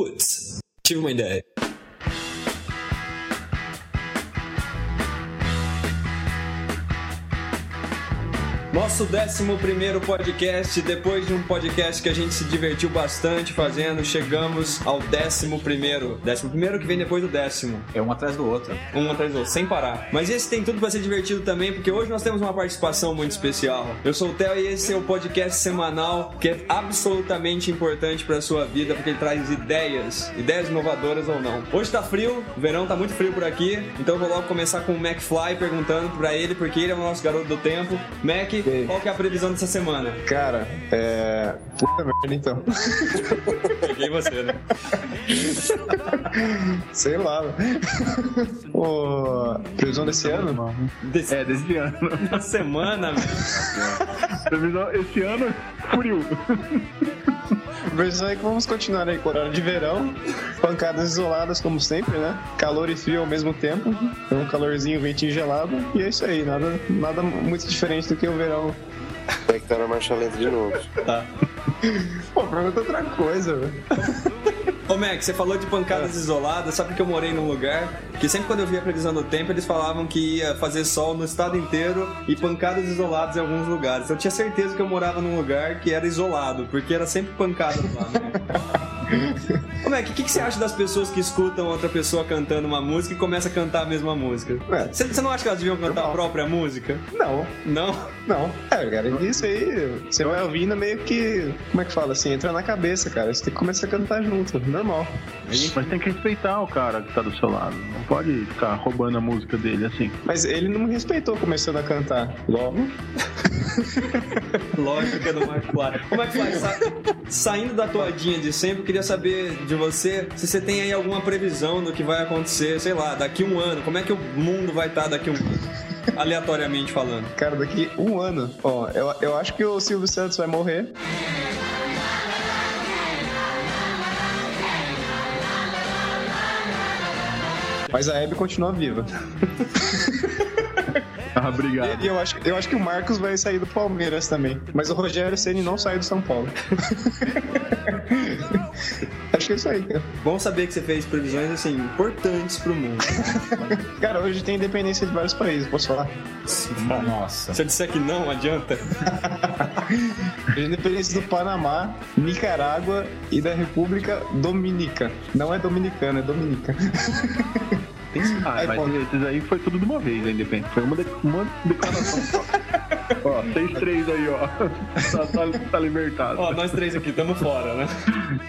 Putz, tive uma ideia. Nosso 11 podcast, depois de um podcast que a gente se divertiu bastante fazendo, chegamos ao 11. 11 que vem depois do décimo. É um atrás do outro. Um atrás do outro, sem parar. Mas esse tem tudo para ser divertido também, porque hoje nós temos uma participação muito especial. Eu sou o Theo e esse é o podcast semanal que é absolutamente importante para sua vida, porque ele traz ideias, ideias inovadoras ou não. Hoje tá frio, o verão tá muito frio por aqui, então eu vou logo começar com o McFly perguntando para ele, porque ele é o nosso garoto do tempo. Mac, qual que é a previsão dessa semana? Cara, é. Puta merda, então. Peguei você, né? Sei lá. Pô, previsão desse ano? Desse... É, desse ano. Na semana, velho. Previsão esse ano, frio. Previsão é que vamos continuar aí com horário de verão, pancadas isoladas como sempre, né? Calor e frio ao mesmo tempo, um calorzinho, ventinho gelado, e é isso aí, nada, nada muito diferente do que o verão. Vai que tá na marcha lenta de novo. Tá. Pô, pergunta outra coisa, velho. Ô Mac, você falou de pancadas isoladas, sabe que eu morei num lugar que sempre quando eu via a previsão do tempo, eles falavam que ia fazer sol no estado inteiro e pancadas isoladas em alguns lugares. Eu tinha certeza que eu morava num lugar que era isolado, porque era sempre pancadas lá, né? Ô Mac, o que, que você acha das pessoas que escutam outra pessoa cantando uma música e começa a cantar a mesma música? Ué. Você, você não acha que elas deviam cantar a própria música? Não, Não? não. É, cara, isso aí, você vai ouvindo meio que. Como é que fala assim? Entra na cabeça, cara. Você tem que começar a cantar junto, normal. Mas tem que respeitar o cara que tá do seu lado. Não pode ficar roubando a música dele assim. Mas ele não me respeitou começando a cantar. Logo. Lógica do McFly. Ô McFly, sa saindo da toadinha de sempre, eu queria saber de você se você tem aí alguma previsão do que vai acontecer, sei lá, daqui um ano. Como é que o mundo vai estar daqui um ano? Aleatoriamente falando. Cara, daqui um ano, ó, eu, eu acho que o Silvio Santos vai morrer. Mas a Hebe continua viva. Ah, obrigado. E eu acho, eu acho que o Marcos vai sair do Palmeiras também. Mas o Rogério Ceni não sai do São Paulo. acho que é isso aí, cara. Bom saber que você fez previsões, assim, importantes pro mundo. Cara, hoje tem independência de vários países, posso falar? Nossa. Se eu disser que não, adianta. Tem independência do Panamá, Nicarágua e da República Dominica. Não é dominicana, é dominica. Ah, Aí, mas pô. esses aí foi tudo de uma vez, a Independente. Foi uma, de, uma declaração só. ó, 6-3 aí, ó. Tá, tá, tá libertado. Ó, nós três aqui, estamos fora, né?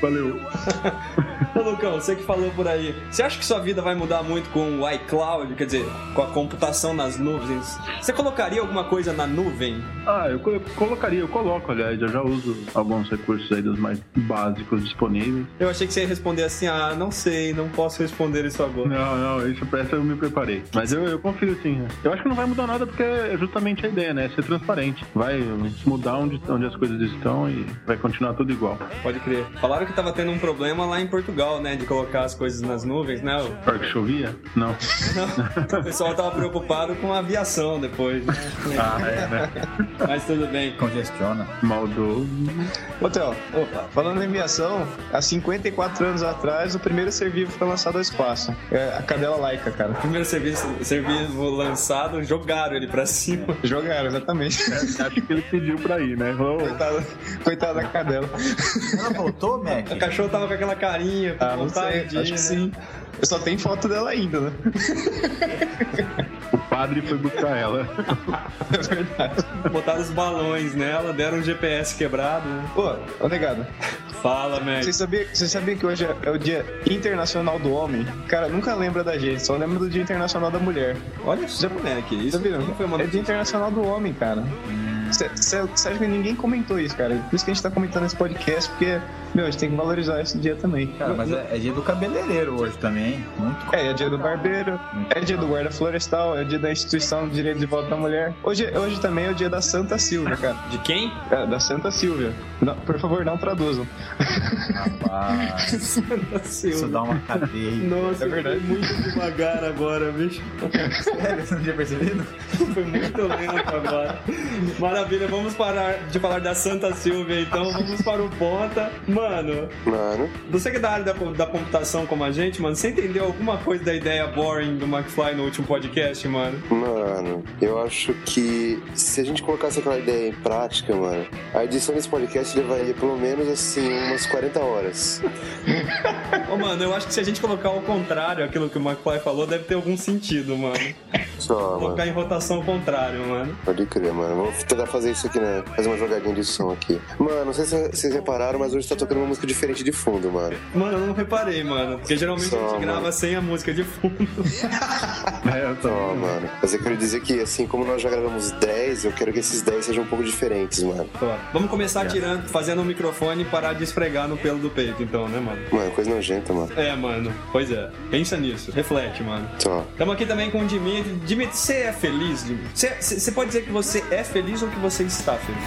Valeu. Ô, Lucão, você que falou por aí, você acha que sua vida vai mudar muito com o iCloud, quer dizer, com a computação nas nuvens? Você colocaria alguma coisa na nuvem? Ah, eu colocaria, eu coloco, aliás, eu já uso alguns recursos aí dos mais básicos disponíveis. Eu achei que você ia responder assim, ah, não sei, não posso responder isso agora. Não, não, isso pra essa eu me preparei. Mas eu, eu confio sim. né? Eu acho que não vai mudar nada porque é justamente a ideia, né? Ser transparente. Vai mudar onde, onde as coisas estão e vai continuar tudo igual. Pode crer. Falaram que tava tendo um problema lá em Portugal, né, de colocar as coisas nas nuvens, né? Pior que chovia? Não. O pessoal tava preocupado com a aviação depois, né? Ah, é, né? Mas tudo bem. Congestiona. Maldoso. Ô, Theo, Opa. falando em aviação, há 54 anos atrás, o primeiro ser vivo foi lançado ao espaço. É a cadela laica, cara. Primeiro serviço, serviço lançado, jogaram ele pra cima. Jogaram, exatamente. Acho que ele pediu pra ir, né? Coitada, coitada da cadela. Ela voltou, Mac? O cachorro tava com aquela carinha, com Ah, não vontade sei, acho que né? sim. Eu só tenho foto dela ainda, né? padre foi buscar ela. É verdade. Botaram os balões nela, deram um GPS quebrado. né? Pô, ô negado, Fala, Mac. você sabia, você sabia que hoje é, é o Dia Internacional do Homem? Cara, nunca lembra da gente, só lembra do Dia Internacional da Mulher. Olha só, Mac, isso Tá foi uma É Dia Internacional do Homem, cara. Você acha que ninguém comentou isso, cara? Por isso que a gente tá comentando esse podcast, porque, meu, a gente tem que valorizar esse dia também. Cara, mas é, é dia do cabeleireiro hoje também. hein? Muito É, é dia do barbeiro, é dia do guarda florestal, é dia da instituição de direito de voto da mulher. Hoje, hoje também é o dia da Santa Silvia, cara. De quem? É, da Santa Silvia. Não, por favor, não traduzam. rapaz. Isso dá uma cadeia. Nossa, É verdade. foi muito devagar agora, bicho. Sério, você não tinha percebido? Foi muito lento agora. Maravilha, vamos parar de falar da Santa Silvia, então vamos para o ponta. Mano, Mano, você que é da área da, da computação como a gente, mano, você entendeu alguma coisa da ideia boring do McFly no último podcast, mano? mano, eu acho que se a gente colocasse aquela ideia em prática, mano, a edição desse podcast levaria pelo menos assim umas 40 horas. Ô, mano, eu acho que se a gente colocar ao contrário aquilo que o McFly falou, deve ter algum sentido, mano. Só, mano. Colocar em rotação ao contrário, mano. Pode crer, mano. Vamos tentar fazer isso aqui, né? Fazer uma jogadinha de som aqui. Mano, não sei se vocês repararam, mas hoje tá tocando uma música diferente de fundo, mano. Mano, eu não reparei, mano. Porque geralmente a Só, gente grava mano. sem a música de fundo. É, eu tô... Ó, mano. Mas eu quero dizer que, assim como nós já gravamos 10, eu quero que esses 10 sejam um pouco diferentes, mano. Ó, Vamos começar tirando, fazendo o microfone e parar de esfregar no pelo do peito, então, né, mano? Mano, coisa nojenta, mano. É, mano. Pois é. Pensa nisso. Reflete, mano. Só. Estamos aqui também com o Dimitri. Dimitri, você é feliz, Dimitri? Você pode dizer que você é feliz ou que você está feliz?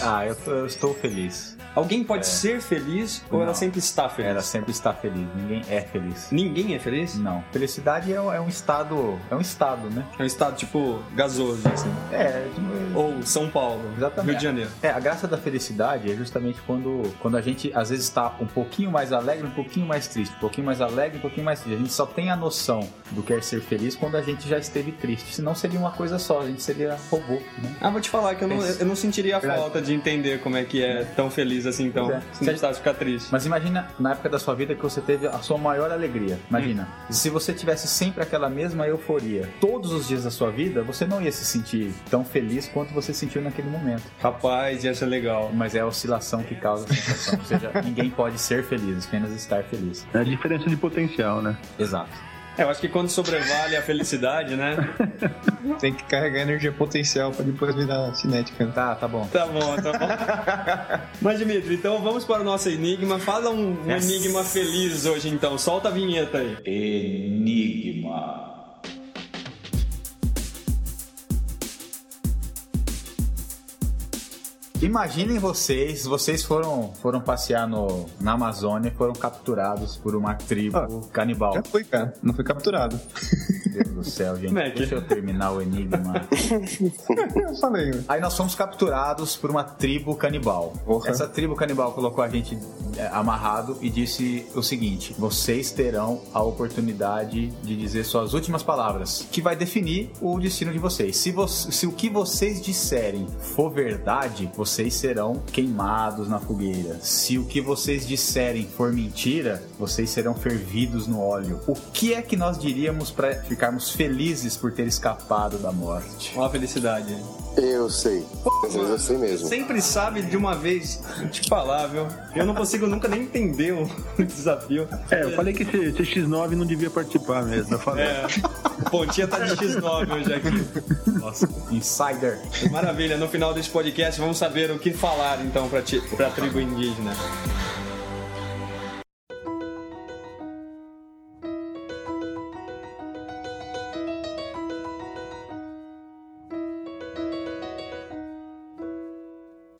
Ah, eu, tô- eu estou feliz. Alguém pode ser feliz ou ela sempre está feliz? Ela sempre está feliz. Ninguém é feliz. Ninguém é feliz? Não. Felicidade é, um- é estado. É um estado, né? É um estado, tipo, gasoso, assim. É. Ou São Paulo, Exatamente. Rio de Janeiro. É, a graça da felicidade é justamente quando, quando a gente às vezes está um pouquinho mais alegre, um pouquinho mais triste, um pouquinho mais alegre, um pouquinho mais triste. A gente só tem a noção do que é ser feliz quando a gente já esteve triste. Senão seria uma coisa só, a gente seria robô, né? Ah, vou te falar que eu não, eu não sentiria a falta de entender como é que é tão feliz assim, então. É. Se não precisasse ficar triste. Mas imagina na época da sua vida que você teve a sua maior alegria. Imagina, Hum. se você tivesse sempre aquela mesma euforia todos os dias da sua vida, você não ia se sentir tão feliz quanto você sentiu naquele momento. Rapaz, ia ser legal. Mas é a oscilação que causa a sensação. Ou seja, ninguém pode ser feliz, apenas estar feliz. É a diferença de potencial, né? Exato. É, eu acho que quando sobrevale a felicidade, né? Tem que carregar energia potencial pra depois virar cinética. Tá, tá bom. Tá bom, tá bom. Mas, Dimitri, então vamos para o nosso enigma. Fala um, um Yes. enigma feliz hoje, então. Solta a vinheta aí. Enigma. Imaginem vocês, vocês foram, foram passear no, na Amazônia e foram capturados por uma tribo Ah, canibal. Já foi, cara. Não foi capturado. Deus do céu, gente. Mac. Deixa eu terminar o enigma. Eu falei, né? Aí nós fomos capturados por uma tribo canibal. Porra. Essa tribo canibal colocou a gente é, amarrado e disse o seguinte: vocês terão a oportunidade de dizer suas últimas palavras, que vai definir o destino de vocês. Se, vo- se o que vocês disserem for verdade, vocês serão queimados na fogueira. Se o que vocês disserem for mentira, vocês serão fervidos no óleo. O que é que nós diríamos para ficarmos felizes por ter escapado da morte? Ó a felicidade. Eu sei. Às vezes eu sei mesmo. Sempre sabe de uma vez te falar, viu? Eu não consigo nunca nem entender o desafio. É, eu falei que esse, esse X9 não devia participar mesmo. Eu falei. É, Pontinha tá de X9 hoje aqui. Nossa, Insider. maravilha. No final desse podcast, vamos saber o que falar então pra, ti, pra tribo indígena.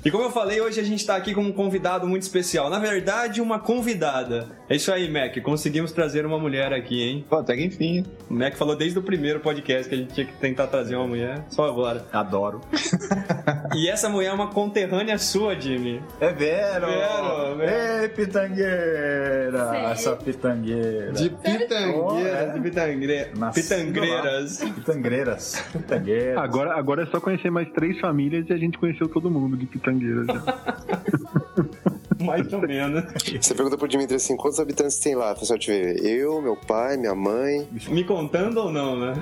E como eu falei, hoje a gente tá aqui com um convidado muito especial. Na verdade, uma convidada. É isso aí, Mac. Conseguimos trazer uma mulher aqui, hein? Pô, até que enfim. O Mac falou desde o primeiro podcast que a gente tinha que tentar trazer uma mulher. Só agora. Adoro. E essa mulher é uma conterrânea sua, Jimmy. É Vero! Vero, Vero. Ei, pitangueira! Sério? Essa pitangueira. De Oh, pitangueiras, é. de pitangre... Nascido pitangreiras. Pitangreiras. Pitangueiras. Agora, agora é só conhecer mais três famílias e a gente conheceu todo mundo de Pitangueira já. Mais ou menos. Você pergunta pro Dimitri assim, quantos habitantes tem lá? Pessoal, te ver. Eu, meu pai, minha mãe. Me contando ou não, né?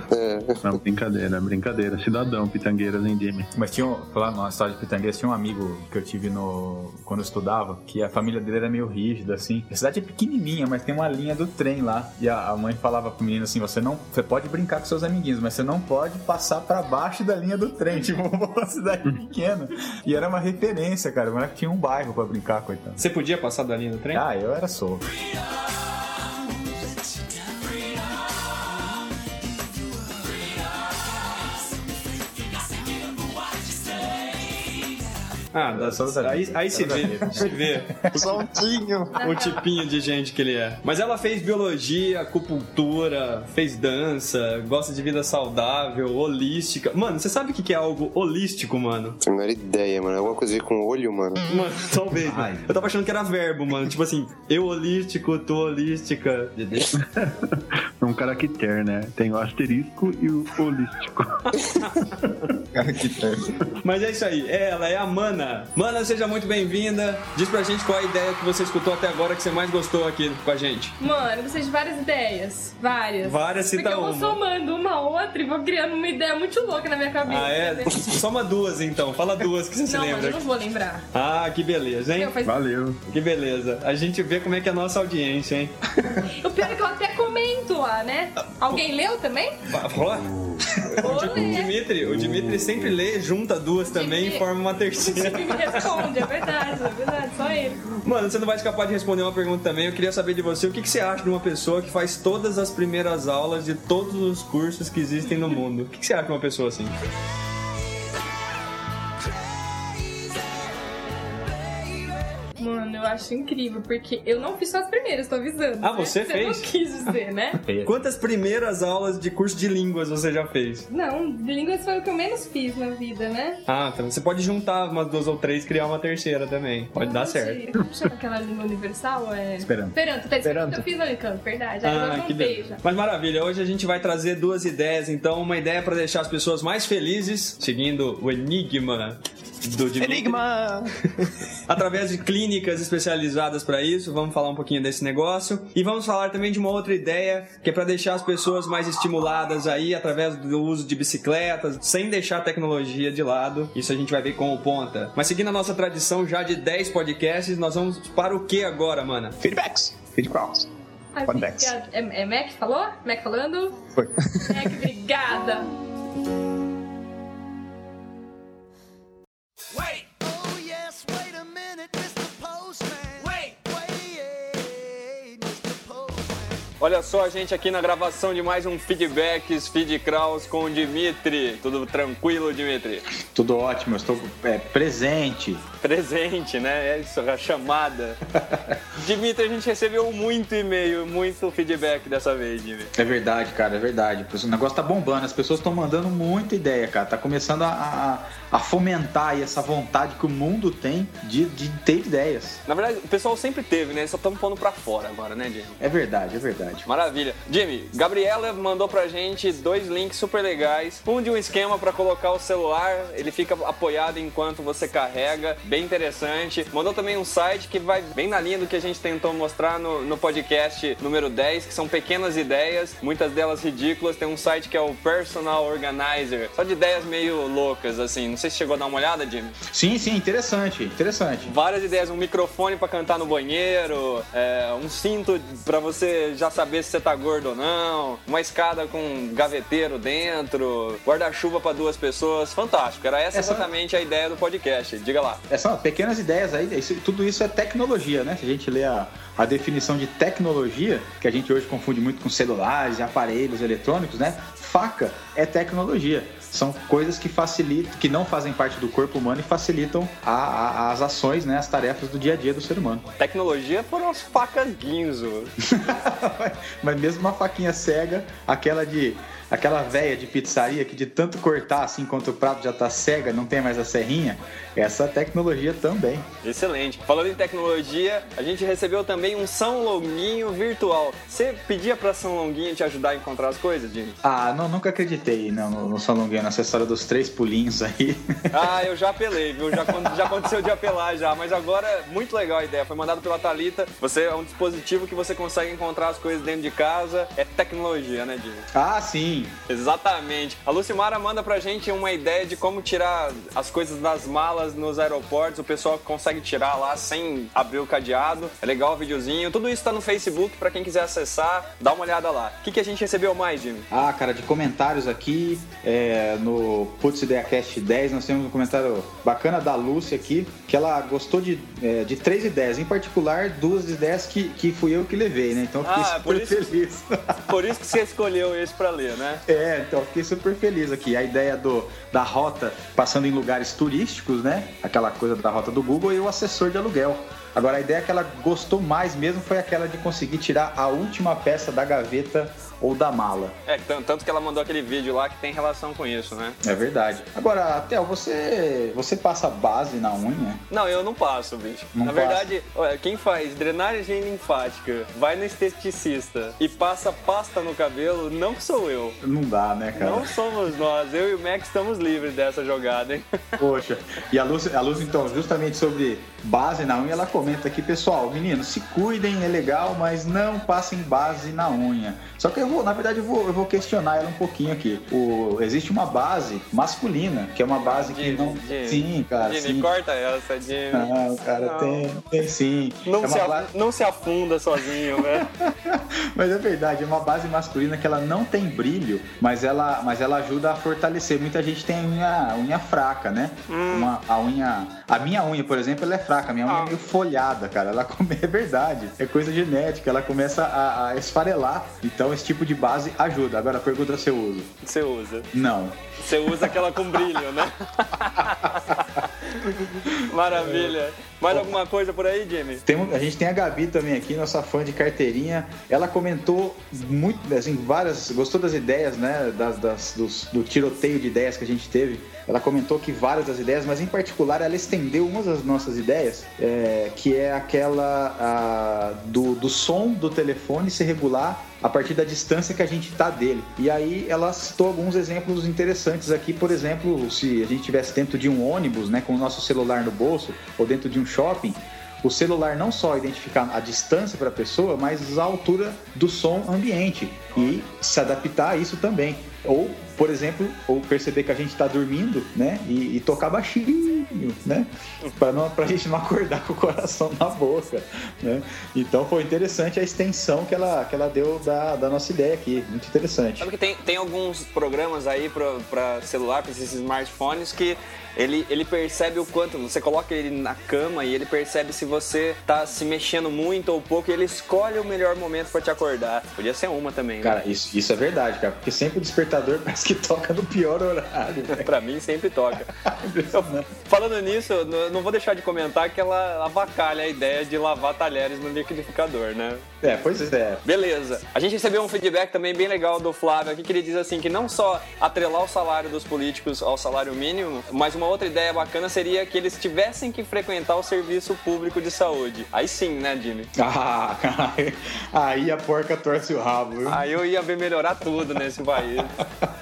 Não, brincadeira, brincadeira. Cidadão, Pitangueiras, hein, Jimmy? Mas tinha, um- lá na história de Pitangueiras, tinha um amigo que eu tive no quando eu estudava, que a família dele era meio rígida, assim. A cidade é pequenininha, mas tem uma linha do trem lá. E a, a mãe falava pro menino assim, você não, você pode brincar com seus amiguinhos, mas você não pode passar pra baixo da linha do trem. Tipo, uma cidade pequena. E era uma referência, cara. Mas tinha um bairro pra brincar, coitado. Você podia passar da linha do trem? Ah, eu era solto. Ah, dá só aí, aí se vê, se vê. Soltinho. o tipinho de gente que ele é. Mas ela fez biologia, acupuntura, fez dança, gosta de vida saudável, holística. Mano, você sabe o que é algo holístico, mano? Tenho a menor ideia, mano. Alguma coisa a ver com olho, mano. Mano, talvez. Ai. Eu tava achando que era verbo, mano. Tipo assim, eu holístico, tu holística. Um caractere, né? Tem o asterisco e o holístico. Cara, que terno. Mas é isso aí, ela é a Mana. Mana, seja muito bem-vinda. Diz pra gente qual a ideia que você escutou até agora que você mais gostou aqui com a gente. Mano, eu gostei de várias ideias. Várias. Várias, cita Porque eu vou uma. somando uma a outra e vou criando uma ideia muito louca na minha cabeça. Ah, é? entendeu? Soma duas então. Fala duas que você se Não, lembra. eu não vou lembrar. Ah, que beleza, hein? Faz- Valeu. Que beleza. A gente vê como é que é a nossa audiência, hein? O pior é que eu até comento lá, né? Alguém leu também? O. Dimitri, o Dimitri sempre lê, junta duas também e Dimitri- forma uma terceira. Me responde, é verdade, é verdade, só ele. Mano, você não vai escapar de responder uma pergunta também. Eu queria saber de você o que, que você acha de uma pessoa que faz todas as primeiras aulas de todos os cursos que existem no mundo. O que, que você acha de uma pessoa assim? Mano, eu acho incrível, porque eu não fiz só as primeiras, tô avisando. Ah, né? você fez? não quis dizer, né? Quantas primeiras aulas de curso de línguas você já fez? Não, línguas foi o que eu menos fiz na vida, né? Ah, então você pode juntar umas duas ou três e criar uma terceira também. Pode dar certo. Como chama aquela língua universal? É... Esperanto. Esperanto, tá Esperanto. Esperanto. Eu fiz no Unicamp, verdade. Eu Ah, que já. Mas maravilha, hoje a gente vai trazer duas ideias, então. Uma ideia para deixar as pessoas mais felizes, seguindo o enigma do Dimitri. Enigma! Através de clínicas especializadas para isso, vamos falar um pouquinho desse negócio. E vamos falar também de uma outra ideia, que é para deixar as pessoas mais estimuladas aí, através do uso de bicicletas, sem deixar a tecnologia de lado. Isso a gente vai ver com o ponta. Mas seguindo a nossa tradição já de 10 podcasts, nós vamos para o que agora, mana? Feedbacks. Feedbacks. Ai, Feedbacks. É, é Mac que falou? Mac falando? Foi. Mac, obrigada. Olha só a gente aqui na gravação de mais um Feedbacks, Feed Kraus com o Dimitri. Tudo tranquilo, Dimitri? Tudo ótimo, eu estou é, presente. Presente, né? É isso, a chamada. Dimitri, a gente recebeu muito e-mail, muito feedback dessa vez, Dimitri. É verdade, cara, é verdade. O negócio tá bombando, as pessoas estão mandando muita ideia, cara. Tá começando a, a, a fomentar aí essa vontade que o mundo tem de, de ter ideias. Na verdade, o pessoal sempre teve, né? Só estamos pondo pra fora agora, né, Jimmy? É verdade, é verdade. Maravilha. Jimmy, Gabriela mandou pra gente dois links super legais. Um de um esquema pra colocar o celular, ele fica apoiado enquanto você carrega, bem interessante. Mandou também um site que vai bem na linha do que a gente tentou mostrar no, no podcast número 10, que são pequenas ideias, muitas delas ridículas. Tem um site que é o Personal Organizer, só de ideias meio loucas, assim. Não sei se chegou a dar uma olhada, Jimmy. Sim, sim, interessante, interessante. Várias ideias, um microfone pra cantar no banheiro, é, um cinto pra você já saber se você tá gordo ou não, uma escada com um gaveteiro dentro, guarda-chuva pra duas pessoas, fantástico. Era essa Essa- exatamente a ideia do podcast. Diga lá. Essas pequenas ideias aí, isso- tudo isso é tecnologia, né? Se a gente lê a, a definição de tecnologia, que a gente hoje confunde muito com celulares aparelhos eletrônicos, né? Faca é tecnologia. São coisas que facilitam, que não fazem parte do corpo humano e facilitam a- a- as ações, né? As tarefas do dia a dia do ser humano. Tecnologia foram as facas guinzo. Mas mesmo uma faquinha cega, aquela de. Aquela velha de pizzaria que de tanto cortar assim enquanto o prato já tá cega, não tem mais a serrinha, essa tecnologia também. Excelente. Falando em tecnologia, a gente recebeu também um São Longuinho virtual. Você pedia pra São Longuinho te ajudar a encontrar as coisas, Jimmy? Ah, não, nunca acreditei não, no, São Longuinho, nessa história dos três pulinhos aí. Ah, eu já apelei, viu? Já, já aconteceu de apelar já, mas agora é muito legal a ideia. Foi mandado pela Thalita. Você é um dispositivo que você consegue encontrar as coisas dentro de casa. É tecnologia, né, Jimmy? ah, sim. Exatamente. A Lucimara manda pra gente uma ideia de como tirar as coisas das malas nos aeroportos. O pessoal consegue tirar lá sem abrir o cadeado. É legal o videozinho. Tudo isso tá no Facebook pra quem quiser acessar. Dá uma olhada lá. O que, que a gente recebeu mais, Jimmy? Ah, cara, de comentários aqui, é, no Putz Ideia Cast 10, nós temos um comentário bacana da Lúcia aqui, que ela gostou de, é, de três ideias, em particular duas ideias que, que fui eu que levei, né? Então eu fiquei Ah, por super isso- feliz. Por isso que você escolheu esse pra ler, né? É, então fiquei super feliz aqui. A ideia do, da rota passando em lugares turísticos, né? Aquela coisa da rota do Google e o assessor de aluguel. Agora, a ideia que ela gostou mais mesmo foi aquela de conseguir tirar a última peça da gaveta ou da mala. É, tan- tanto que ela mandou aquele vídeo lá que tem relação com isso, né? É verdade. Agora, Theo, você, você passa base na unha? Não, eu não passo, bicho. Não Na passa? verdade, olha, quem faz drenagem linfática, vai no esteticista e passa pasta no cabelo, não sou eu. Não dá, né, cara? Não somos nós. Eu e o Max estamos livres dessa jogada, hein? Poxa. E a Luz, a Luz, então, justamente sobre base na unha, ela comenta aqui, pessoal, meninos, se cuidem, é legal, mas não passem base na unha. Só que eu vou, na verdade, eu vou, eu vou questionar ela um pouquinho aqui. O, existe uma base masculina, que é uma base que Jimmy, não. Jimmy. Sim, cara. Jimmy, sim. corta essa, Jimmy. Não, cara, Não. tem, tem sim. Não, é se a- não se afunda sozinho, né? Mas é verdade, é uma base masculina que ela não tem brilho, mas ela, mas ela ajuda a fortalecer. Muita gente tem a unha, unha fraca, né? Uma, a unha. A minha unha, por exemplo, ela é fraca. A minha unha Hum. Ah. é meio folhada, cara. Ela come, é verdade. É coisa genética. Ela começa a, a esfarelar. Então esse tipo de base ajuda. Agora pergunta se eu uso. Você usa. Não. Você usa aquela com brilho, né? Maravilha. Mais alguma coisa por aí, Jimmy? Tem a gente tem a Gabi também aqui, nossa fã de carteirinha. Ela comentou muito, assim, várias. Gostou das ideias, né? Das, das- dos- do tiroteio de ideias que a gente teve. Ela comentou que várias das ideias, mas em particular ela estendeu uma das nossas ideias, é, que é aquela a, do, do som do telefone se regular a partir da distância que a gente está dele. E aí ela citou alguns exemplos interessantes aqui, por exemplo, se a gente estivesse dentro de um ônibus, né, com o nosso celular no bolso, ou dentro de um shopping, o celular não só identificar a distância para a pessoa, mas a altura do som ambiente e se adaptar a isso também. Ou, por exemplo, ou perceber que a gente está dormindo, né, e, e tocar baixinho, né, para não, a gente não acordar com o coração na boca, né. Então foi interessante a extensão que ela, que ela deu da, da nossa ideia aqui, muito interessante. Sabe que tem, tem alguns programas aí pra, pra celular, pra esses smartphones, que ele, ele percebe o quanto. Você coloca ele na cama e ele percebe se você tá se mexendo muito ou pouco e ele escolhe o melhor momento pra te acordar. Podia ser uma também, né? Cara, isso, isso é verdade, cara, porque sempre o despertador parece que toca no pior horário, né? Pra mim sempre toca. Falando nisso, eu não- não vou deixar de comentar que ela avacalha a ideia de lavar talheres no liquidificador, né? É, pois é. Beleza. A gente recebeu um feedback também bem legal do Flávio aqui, que ele diz assim que não só atrelar o salário dos políticos ao salário mínimo, mas uma outra ideia bacana seria que eles tivessem que frequentar o serviço público de saúde. Aí sim, né, Jimmy? Ah, aí a porca torce o rabo, viu? Aí eu ia ver melhorar tudo nesse país.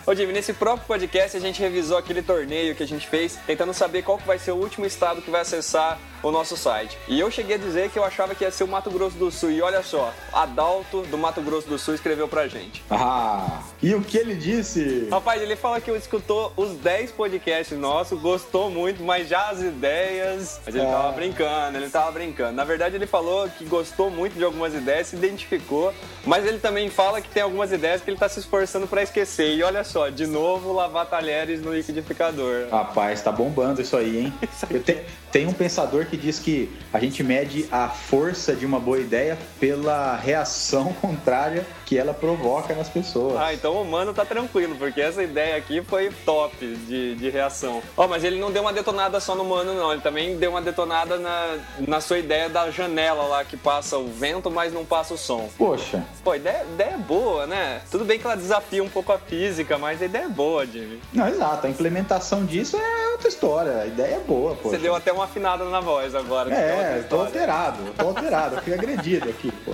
Ô Jimmy, nesse próprio podcast a gente revisou aquele torneio que a gente fez, tentando saber qual que vai ser o último estado que vai acessar o nosso site. E eu cheguei a dizer que eu achava que ia ser o Mato Grosso do Sul. E olha só, Adalto do Mato Grosso do Sul escreveu pra gente. Ah, e o que ele disse? Rapaz, ele fala que escutou os 10 podcasts nossos, gostou muito, mas já as ideias. Mas ele Ah. tava brincando, ele tava brincando. Na verdade, ele falou que gostou muito de algumas ideias, se identificou, mas ele também fala que tem algumas ideias que ele tá se esforçando pra esquecer. E olha só, de novo, lavar talheres no liquidificador. Rapaz, tá bombando isso aí, hein? Eu te- tem um pensador que diz que a gente mede a força de uma boa ideia pela reação contrária que ela provoca nas pessoas. Ah, então o mano tá tranquilo, porque essa ideia aqui foi top de, de reação. Ó, mas ele não deu uma detonada só no mano, não. Ele também deu uma detonada na, na sua ideia da janela lá que passa o vento, mas não passa o som. Poxa, Pô, ideia, ideia é boa, né? Tudo bem que ela desafia um pouco a física, mas a ideia é boa, Jimmy. não, exato, a implementação disso é outra história. A ideia é boa, poxa. Você deu até uma afinada na voz agora. que é tô alterado, eu tô alterado, eu fui agredido aqui, pô.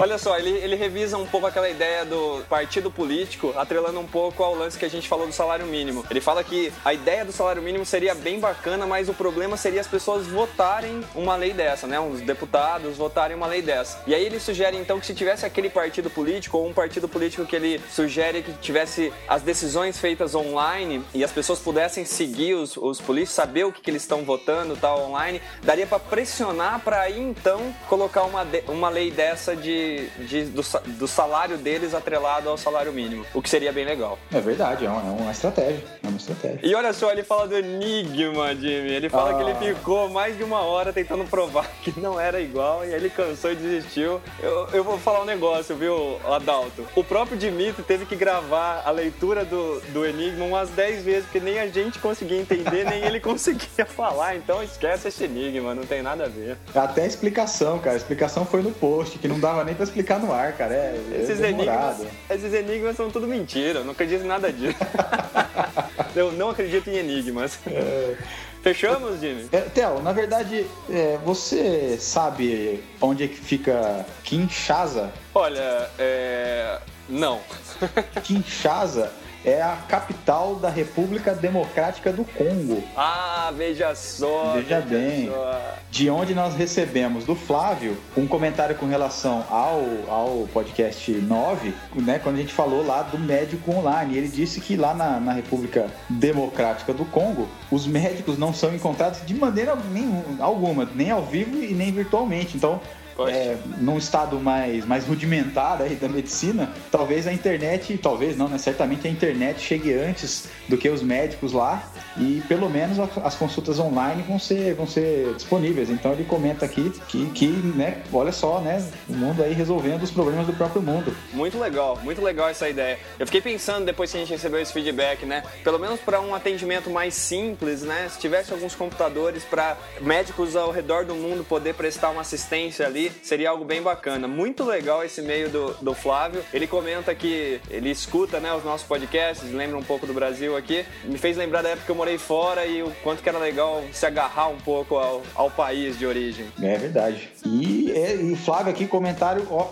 Olha só, ele, ele revisa um pouco aquela ideia do partido político, atrelando um pouco ao lance que a gente falou do salário mínimo. Ele fala que a ideia do salário mínimo seria bem bacana, mas o problema seria as pessoas votarem uma lei dessa, né? Os deputados votarem uma lei dessa. E aí ele sugere então que se tivesse aquele partido político, ou um partido político que ele sugere que tivesse as decisões feitas online e as pessoas pudessem seguir os, os políticos, saber o que, que eles estão votando tal online, daria para pressionar para aí então colocar uma, de- uma lei dessa de de, de- do, do salário deles atrelado ao salário mínimo, o que seria bem legal. É verdade, é uma, é uma estratégia. É uma estratégia. E olha só, ele fala do Enigma, Jimmy. Ele fala Ah. que ele ficou mais de uma hora tentando provar que não era igual e aí ele cansou e desistiu. Eu, eu vou falar um negócio, viu, Adalto? O próprio Dimitri teve que gravar a leitura do, do Enigma umas 10 vezes, porque nem a gente conseguia entender, nem ele conseguia falar. Então esquece esse Enigma, não tem nada a ver. Até a explicação, cara. A explicação foi no post, que não dava nem pra explicar no ar, cara. É, é Esses demorado. enigmas, esses enigmas são tudo mentira, eu não acredito em nada disso. eu não acredito em enigmas. Fechamos, Jimmy? É, Theo, na verdade, é, você sabe onde é que fica Kinshasa? Olha, é. Não. Kinshasa é a capital da República Democrática do Congo, Ah, veja só. Veja bem. só. de onde nós recebemos do Flávio um comentário com relação ao, ao podcast 9, né, quando a gente falou lá do médico online. Ele disse que lá na, na República Democrática do Congo, os médicos não são encontrados de maneira nenhum, alguma, nem ao vivo e nem virtualmente. Então. É, num estado mais, mais rudimentar aí da medicina, talvez a internet, talvez não, né? Certamente a internet chegue antes do que os médicos lá e pelo menos as consultas online vão ser, vão ser disponíveis. Então ele comenta aqui que, que, né, olha só, né? O mundo aí resolvendo os problemas do próprio mundo. Muito legal, muito legal essa ideia. Eu fiquei pensando depois que a gente recebeu esse feedback, né? Pelo menos para um atendimento mais simples, né? Se tivesse alguns computadores para médicos ao redor do mundo poder prestar uma assistência ali, seria algo bem bacana. Muito legal esse meio do, do Flávio. Ele comenta que ele escuta, né, os nossos podcasts, lembra um pouco do Brasil aqui. Me fez lembrar da época que eu morei fora e o quanto que era legal se agarrar um pouco ao, ao país de origem. É verdade. E, é, e o Flávio aqui, comentário, ó,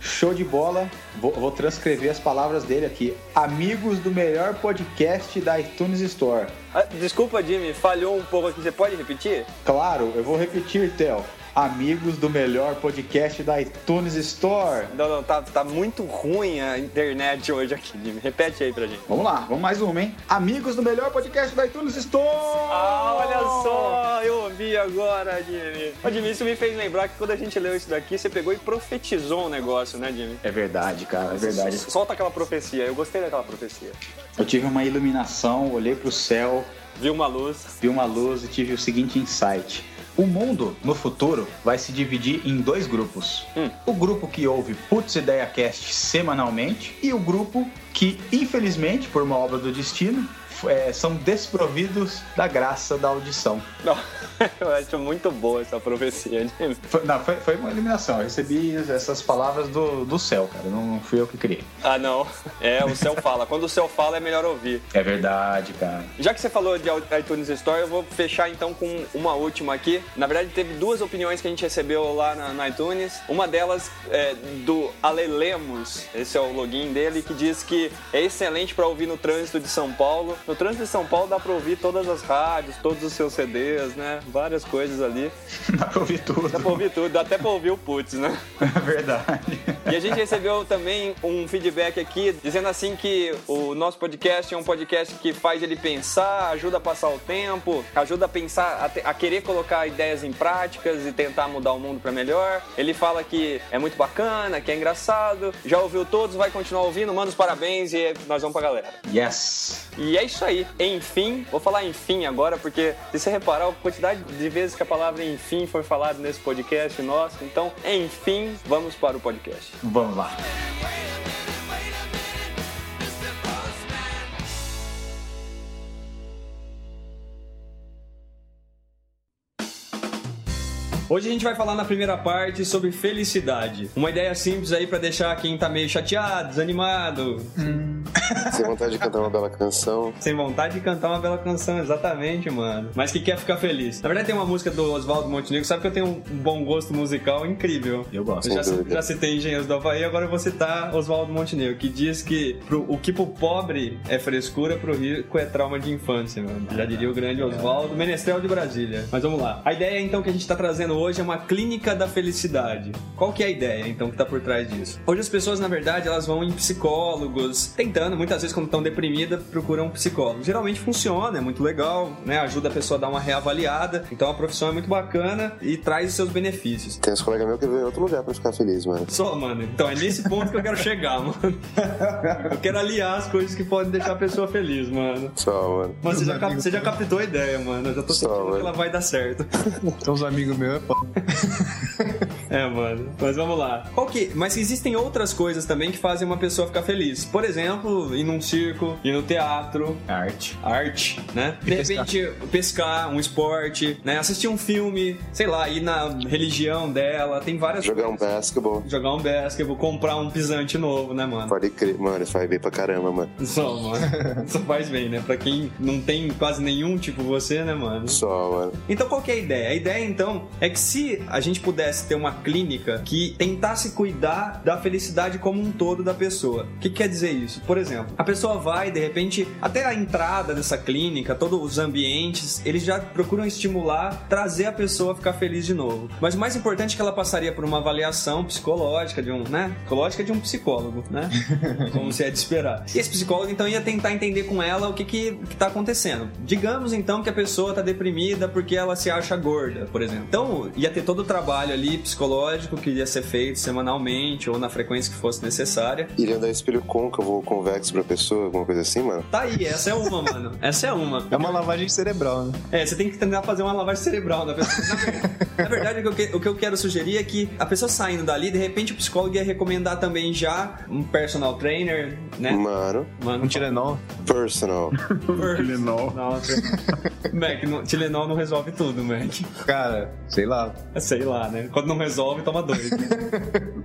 show de bola. Vou, vou transcrever as palavras dele aqui. Amigos do melhor podcast da iTunes Store. Ah, Desculpa, Jimmy, falhou um pouco aqui. Você pode repetir? Claro, eu vou repetir, Theo. Amigos do melhor podcast da iTunes Store. Não, não, tá, tá muito ruim a internet hoje aqui, Jimmy. Repete aí pra gente. Vamos lá, vamos mais uma, hein? Amigos do melhor podcast da iTunes Store! Ah, olha só, eu ouvi agora, Jimmy. Ô, Jimmy, isso me fez lembrar que quando a gente leu isso daqui, você pegou e profetizou um negócio, né, Jimmy? É verdade, cara, é verdade. Solta aquela profecia, eu gostei daquela profecia. Eu tive uma iluminação, olhei pro céu, Viu uma luz. vi uma luz e tive o seguinte insight. O mundo, no futuro, vai se dividir em dois grupos. Hum. O grupo que ouve Putz Ideia Cast semanalmente e o grupo que, infelizmente, por uma obra do destino, é, são desprovidos da graça da audição. Não, eu acho muito boa essa profecia, Jimmy. Foi, não, foi, foi uma iluminação. Eu recebi essas palavras do, do céu, cara. Não fui eu que criei. Ah, não. É, o céu fala. Quando o céu fala, é melhor ouvir. É verdade, cara. Já que você falou de iTunes Store, eu vou fechar então com uma última aqui. Na verdade, teve duas opiniões que a gente recebeu lá na, na iTunes. Uma delas é do Ale Lemos, esse é o login dele, que diz que é excelente para ouvir no trânsito de São Paulo. No trânsito de São Paulo dá para ouvir todas as rádios, todos os seus CDs, né? Várias coisas ali. Dá pra ouvir tudo. Dá pra ouvir tudo, dá até pra ouvir o Putz, né? É verdade. E a gente recebeu também um feedback aqui dizendo assim que o nosso podcast é um podcast que faz ele pensar, ajuda a passar o tempo, ajuda a pensar, a, te- a querer colocar ideias em práticas e tentar mudar o mundo pra melhor. Ele fala que é muito bacana, que é engraçado. Já ouviu todos, vai continuar ouvindo, manda os parabéns e nós vamos pra galera. Yes. E é isso aí. Enfim, vou falar enfim agora, porque se você reparar a quantidade de vezes que a palavra enfim foi falada nesse podcast nosso, então, enfim, vamos para o podcast. Vamos lá. Hoje a gente vai falar na primeira parte sobre felicidade. Uma ideia simples aí pra deixar quem tá meio chateado, desanimado, Sem vontade de cantar uma bela canção. sem vontade de cantar uma bela canção, exatamente, mano. Mas que quer ficar feliz. Na verdade tem uma música do Oswaldo Montenegro, sabe que eu tenho um bom gosto musical incrível. Eu gosto. Eu já, já citei Engenheiros do Havaí, agora eu vou citar Oswaldo Montenegro, que diz que pro- o que pro pobre é frescura, pro rico é trauma de infância, mano. Já diria o grande Oswaldo, Menestrel de Brasília. Mas vamos lá. A ideia, então, que a gente tá trazendo hoje é uma clínica da felicidade. Qual que é a ideia, então, que tá por trás disso? Hoje as pessoas, na verdade, elas vão em psicólogos, tentando muitas vezes quando estão deprimidas procuram um psicólogo. Geralmente funciona, é muito legal, né? Ajuda a pessoa a dar uma reavaliada. Então a profissão é muito bacana e traz os seus benefícios. Tem uns colegas meus que vêm em outro lugar pra ficar feliz, mano. Só, mano. Então é nesse ponto que eu quero chegar, mano. Eu quero aliar as coisas que podem deixar a pessoa feliz, mano. Só, mano. Mas você já, cap- você já captou a ideia, mano. Eu já tô Só, sentindo mano. que ela vai dar certo. Então os amigos meus Japão. é mano. Mas vamos lá. Qual que... Mas existem outras coisas também que fazem uma pessoa ficar feliz. Por exemplo, ir num circo, ir no teatro, Arte. arte, né? De repente, pescar, um esporte, né? Assistir um filme, sei lá, ir na religião dela. Tem várias Jogar um coisas. basketball. Jogar um basquetebol, comprar um pisante novo, né, mano? Pode crer. Mano, faz bem pra caramba, mano. Só, mano. Só faz bem, né? Pra quem não tem quase nenhum tipo você, né, mano? Só, mano. Então qual que é a ideia? A ideia então é que se a gente pudesse ter uma clínica que tentasse cuidar da felicidade como um todo da pessoa. O que quer dizer isso? Por exemplo, a pessoa vai, de repente, até a entrada dessa clínica, todos os ambientes, eles já procuram estimular, trazer a pessoa a ficar feliz de novo. Mas o mais importante é que ela passaria por uma avaliação psicológica de um, né? Psicológica de um psicólogo, né? Como se é de esperar. E esse psicólogo então ia tentar entender com ela o que que, que tá acontecendo. Digamos então que a pessoa tá deprimida porque ela se acha gorda, por exemplo. Então ia ter todo o trabalho ali psicológico que ia ser feito semanalmente ou na frequência que fosse necessária. Iria dar espelho côncavo ou convexo pra pessoa, alguma coisa assim, mano? Tá aí, essa é uma, mano. Essa é uma. É uma lavagem cerebral, né? É, você tem que tentar fazer uma lavagem cerebral na pessoa. Na verdade, o, que eu, o que eu quero sugerir é que a pessoa saindo dali, de repente o psicólogo ia recomendar também já um personal trainer, né? Mano, Mano, Um Tilenol. personal. Tilenol. Nossa. Mac, não, Tilenol não resolve tudo, Mac. Cara, sei lá. Sei lá, né? Quando não resolve, toma dois.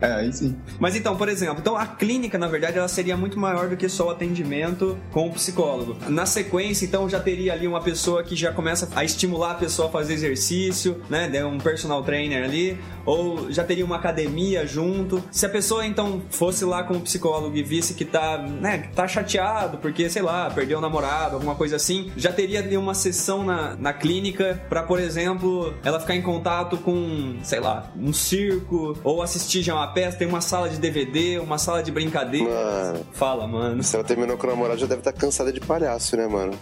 É, aí sim. Mas então, por exemplo, então a clínica, na verdade, ela seria muito maior do que só o atendimento com o psicólogo. Na sequência, então, já teria ali uma pessoa que já começa a estimular a pessoa a fazer exercício, né? Um personal trainer ali, ou já teria uma academia junto. Se a pessoa, então, fosse lá com o psicólogo e visse que tá, né, tá chateado porque, sei lá, perdeu o namorado, alguma coisa assim, já teria ali uma sessão na, na clínica pra, por exemplo, ela ficar em contato com, sei lá, um circo, ou assistir já uma peça, tem uma sala de DVD, uma sala de brincadeira. Mano. Fala, mano. Se ela terminou com o namorado, já deve estar cansada de palhaço, né, mano?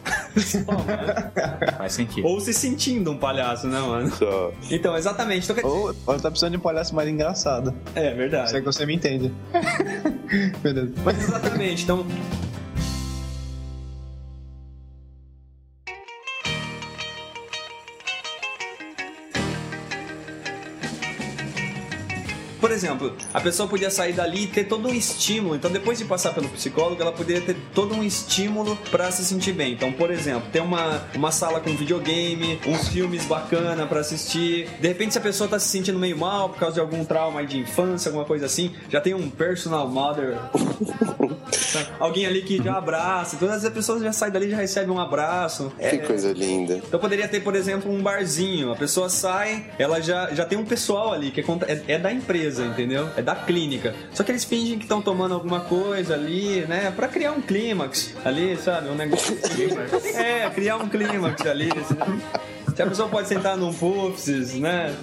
Faz sentido. Ou se sentindo um palhaço, né, mano? Só. Então, exatamente. Então, quer dizer- Ou ela tá precisando de um palhaço mais engraçado. É verdade. Se é que você me entende. Beleza. Mas exatamente, então. Por exemplo, a pessoa podia sair dali e ter todo um estímulo. Então, depois de passar pelo psicólogo, ela poderia ter todo um estímulo pra se sentir bem. Então, por exemplo, ter uma, uma sala com videogame, uns filmes bacana pra assistir. De repente, se a pessoa tá se sentindo meio mal por causa de algum trauma de infância, alguma coisa assim, já tem um personal mother Alguém ali que já abraça. Todas as pessoas já saem dali e já recebem um abraço. Que coisa linda. Então poderia ter, por exemplo, um barzinho. A pessoa sai, ela já, já tem um pessoal ali que é, é, é da empresa, entendeu? É da clínica. Só que eles fingem que estão tomando alguma coisa ali, né? Pra criar um clímax ali, sabe? Um negócio. é, criar um clímax ali. assim. Se a pessoa pode sentar num puffs, né?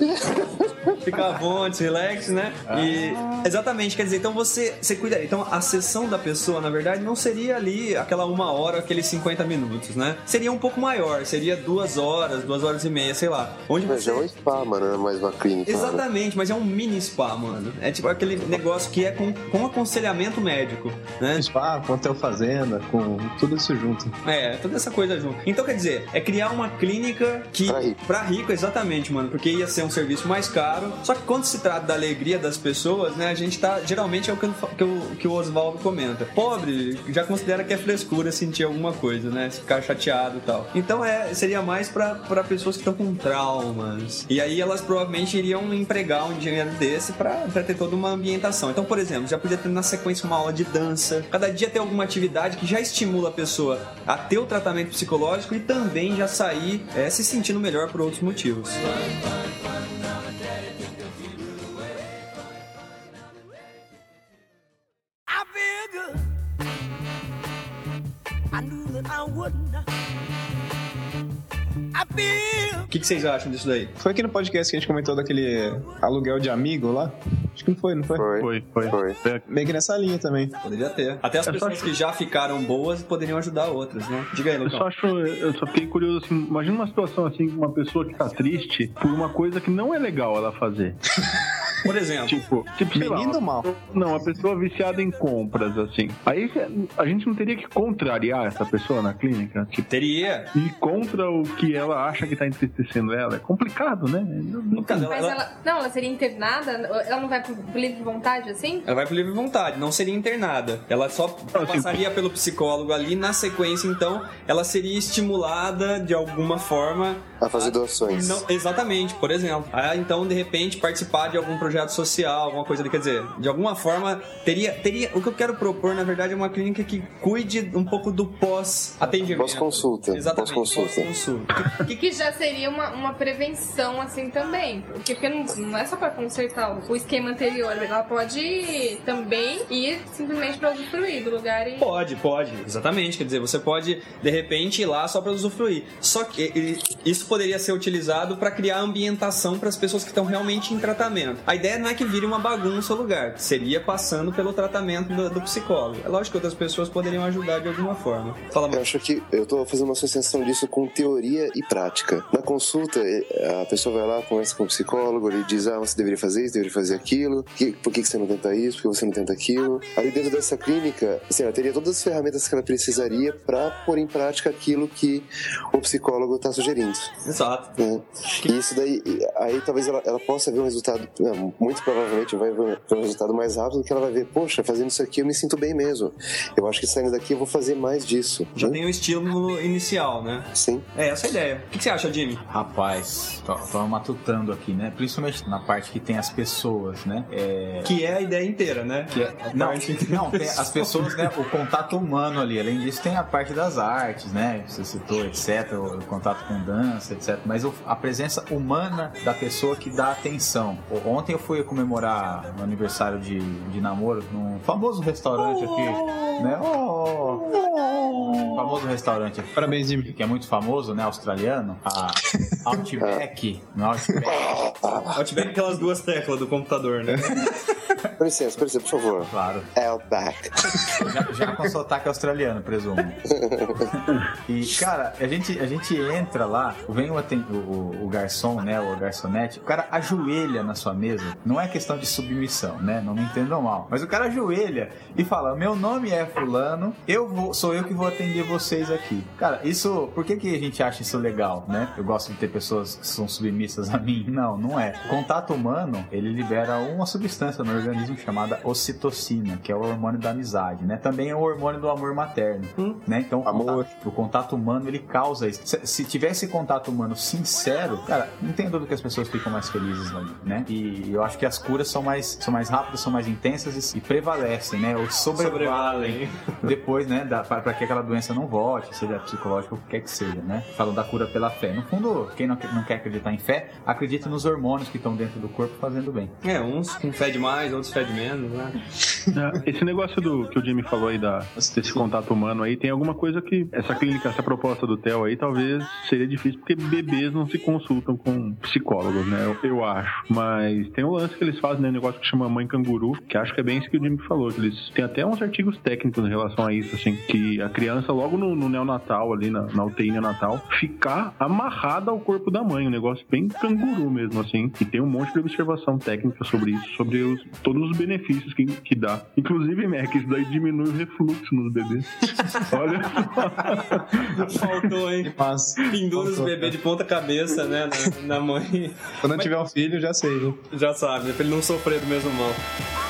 Ficar à vontade, relax, né? E exatamente, quer dizer, então você, você cuida. Então a sessão da pessoa, na verdade, não seria ali aquela uma hora, aqueles 50 minutos, né? Seria um pouco maior, seria duas horas, duas horas e meia, sei lá. Onde Mas já é você. um spa, mano, não é mais uma clínica. mano. Exatamente, mas é um mini spa, mano. É tipo aquele negócio que é com, com aconselhamento médico, né? Spa, com hotel fazenda, com tudo isso junto. É, toda essa coisa junto. Então, quer dizer, é criar uma clínica que. Pra rico. Pra rico, exatamente, mano. Porque ia ser um serviço mais caro. Só que quando se trata da alegria das pessoas, né? A gente tá. Geralmente é o que, que, o- que o Oswaldo comenta. Pobre já considera que é frescura sentir alguma coisa, né? Se ficar chateado e tal. Então é, seria mais pra, pra pessoas que estão com traumas. E aí elas provavelmente iriam empregar um dinheiro desse pra, pra ter toda uma ambientação. Então, por exemplo, já podia ter na sequência uma aula de dança. Cada dia ter alguma atividade que já estimula a pessoa a ter o tratamento psicológico e também já sair é, se sentindo melhor por outros motivos. I knew that I. O que, que vocês acham disso daí? Foi aqui no podcast que a gente comentou daquele aluguel de amigo lá. Acho que não foi, não foi? Foi. Foi, foi. Foi. Foi. Meio que nessa linha também. Poderia ter. Até as Eu pessoas acho- que já ficaram boas poderiam ajudar outras, né? Diga aí, Eu só Lucão. acho, eu só fiquei curioso assim, imagina uma situação assim, uma pessoa que tá triste por uma coisa que não é legal ela fazer. Por exemplo, Tipo, tipo sei lá, Menino uma- mal. Não, a pessoa viciada em compras, assim. Aí a gente não teria que contrariar essa pessoa na clínica? Tipo, teria. ir contra o que ela acha que tá entristecendo ela. É complicado, né? No caso, ela, Mas ela. Não, ela seria internada? Ela não vai por por livre vontade assim? ela vai por livre vontade, não seria internada. Ela só Não, assim, passaria pelo psicólogo ali. Na sequência, então, ela seria estimulada de alguma forma A fazer doações. Não, exatamente, por exemplo. Ah, então, de repente, participar de algum projeto social, alguma coisa ali. Quer dizer, de alguma forma, teria. teria o que eu quero propor, na verdade, é uma clínica que cuide um pouco do pós-atendimento. Pós-consulta, Exatamente, pós-consulta. pós-consulta. Que, que já seria uma, uma prevenção assim também. Porque, porque não, não é só pra consertar o, o esquema anterior. Ela pode também ir simplesmente pra usufruir do lugar e. Pode, pode, exatamente. Quer dizer, você pode de repente ir lá só para usufruir. Só que isso poderia ser utilizado para criar ambientação para as pessoas que estão realmente em tratamento. A ideia não é que vire uma bagunça o lugar, seria passando pelo tratamento do, do psicólogo. É lógico que outras pessoas poderiam ajudar de alguma forma. Fala, Eu mano. acho que eu tô fazendo uma associação disso com teoria e prática. Na consulta, a pessoa vai lá, conversa com o psicólogo, ele diz, ah, você deveria fazer isso, deveria fazer aquilo, que, por que, que você não tenta isso, por que você não tenta aquilo. Ali dentro dessa clínica, assim, ela teria todas as ferramentas que ela precisaria para pôr em prática aquilo que o psicólogo está sugerindo. Exato. né? E isso daí, aí talvez ela, ela possa ver um resultado, não, muito provavelmente vai ver um resultado mais rápido, que ela vai ver, poxa, fazendo isso aqui eu me sinto bem mesmo. Eu acho que saindo daqui eu vou fazer mais disso. Já né? tem o estímulo inicial, né? Sim. É essa a ideia. O que que você acha, Jimmy? Rapaz, tô, tô matutando aqui, né? Principalmente na parte que tem as pessoas, né? É, Que é a ideia inteira, né? que é- não, não, tem as pessoas, né? O contato humano ali. Além disso, tem a parte das artes, né? Você citou, etc. O, o contato com dança, etc. Mas o- a presença humana da pessoa que dá atenção. O- Ontem eu fui comemorar o aniversário de, de namoro num famoso restaurante aqui, né? Oh, famoso restaurante aqui. Parabéns, Jimmy. Que é muito famoso, né? Australiano. A Outback. No Outback. Outback é aquelas duas teclas do computador, né? Com licença, com licença, por favor. Claro. Outback. Já, já com sotaque australiano, presumo. E, cara, a gente, a gente entra lá, vem o, o, o- o garçom, né, o garçonete, o cara ajoelha na sua mesa. Não é questão de submissão, né? Não me entendam mal. Mas o cara ajoelha e fala: Meu nome é Fulano, eu vou, sou eu que vou atender vocês aqui. Cara, isso, por que, que a gente acha isso legal, né? Eu gosto de ter pessoas que são submissas a mim. Não, não é. O contato humano, ele libera uma substância no organismo chamada ocitocina, que é o hormônio da amizade, né? Também é o hormônio do amor materno, né? Então, o Amor. contato- o contato humano, ele causa isso. Se, se tivesse contato humano sincero, cara, não tem dúvida que as pessoas ficam mais felizes ali, né? E eu acho que as curas são mais, são mais rápidas, são mais intensas e, e prevalecem, né? Ou sobrevalem depois, né? Para que aquela doença não volte, seja psicológica ou o que quer que seja, né? Falam da cura pela fé. No fundo, quem não, quer- não quer acreditar em fé, acredita nos hormônios que estão dentro do corpo fazendo bem. É, uns com fé de mais, outros fé de menos, né? É, Esse negócio do que o Jimmy falou aí da, desse contato humano aí, tem alguma coisa que essa clínica, essa proposta do Theo aí, talvez seria difícil, porque bebês não se consultam com psicólogos, né? Eu, eu acho. Mas tem um lance que eles fazem, né? Um negócio que chama mãe canguru, que acho que é bem isso que o Jimmy falou, que eles têm até uns artigos técnicos em relação a isso, assim, que a criança, logo no, no neonatal, ali na, na UTI neonatal, ficar amarrada ao corpo da mãe, um negócio bem canguru mesmo, assim. E tem um monte de observação técnica sobre isso, sobre os- todos os benefícios que, que dá. Inclusive, Mac, isso daí diminui o refluxo nos bebês. Olha só. Faltou, hein? Mas Pendura os bebês de ponta cabeça, né? Na, na mãe. quando eu tiver um filho, já sei, viu? Já sabe, né? Pra ele não sofrer do mesmo mal.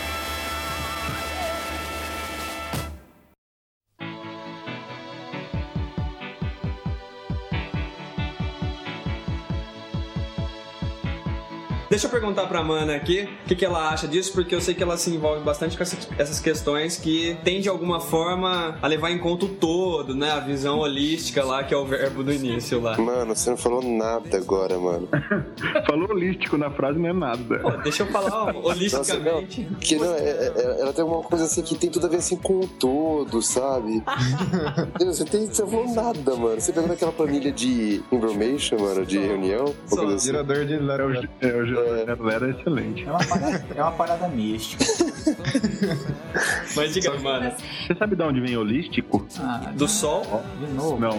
Deixa eu perguntar pra Mana aqui o que, que ela acha disso, porque eu sei que ela se envolve bastante com essas, questões que tem de alguma forma a levar em conta o todo, né? A visão holística lá, que é o verbo do início lá. Mano, você não falou nada agora, mano. Falou holístico na frase, não é nada. Pô, deixa eu falar ó, Nossa, não. holisticamente. Que não, é- é- ela tem uma coisa assim que tem tudo a ver assim com o todo, sabe? Entendeu? você, tem, você não falou nada, mano. Você pegou naquela planilha de information, mano, de reunião, coisa assim. Gerador de É o, laranja. é o, Ela era excelente. É uma parada, é uma parada mística. Mas diga, mano. Você sabe de onde vem holístico? Ah, Do sol. de novo. Não.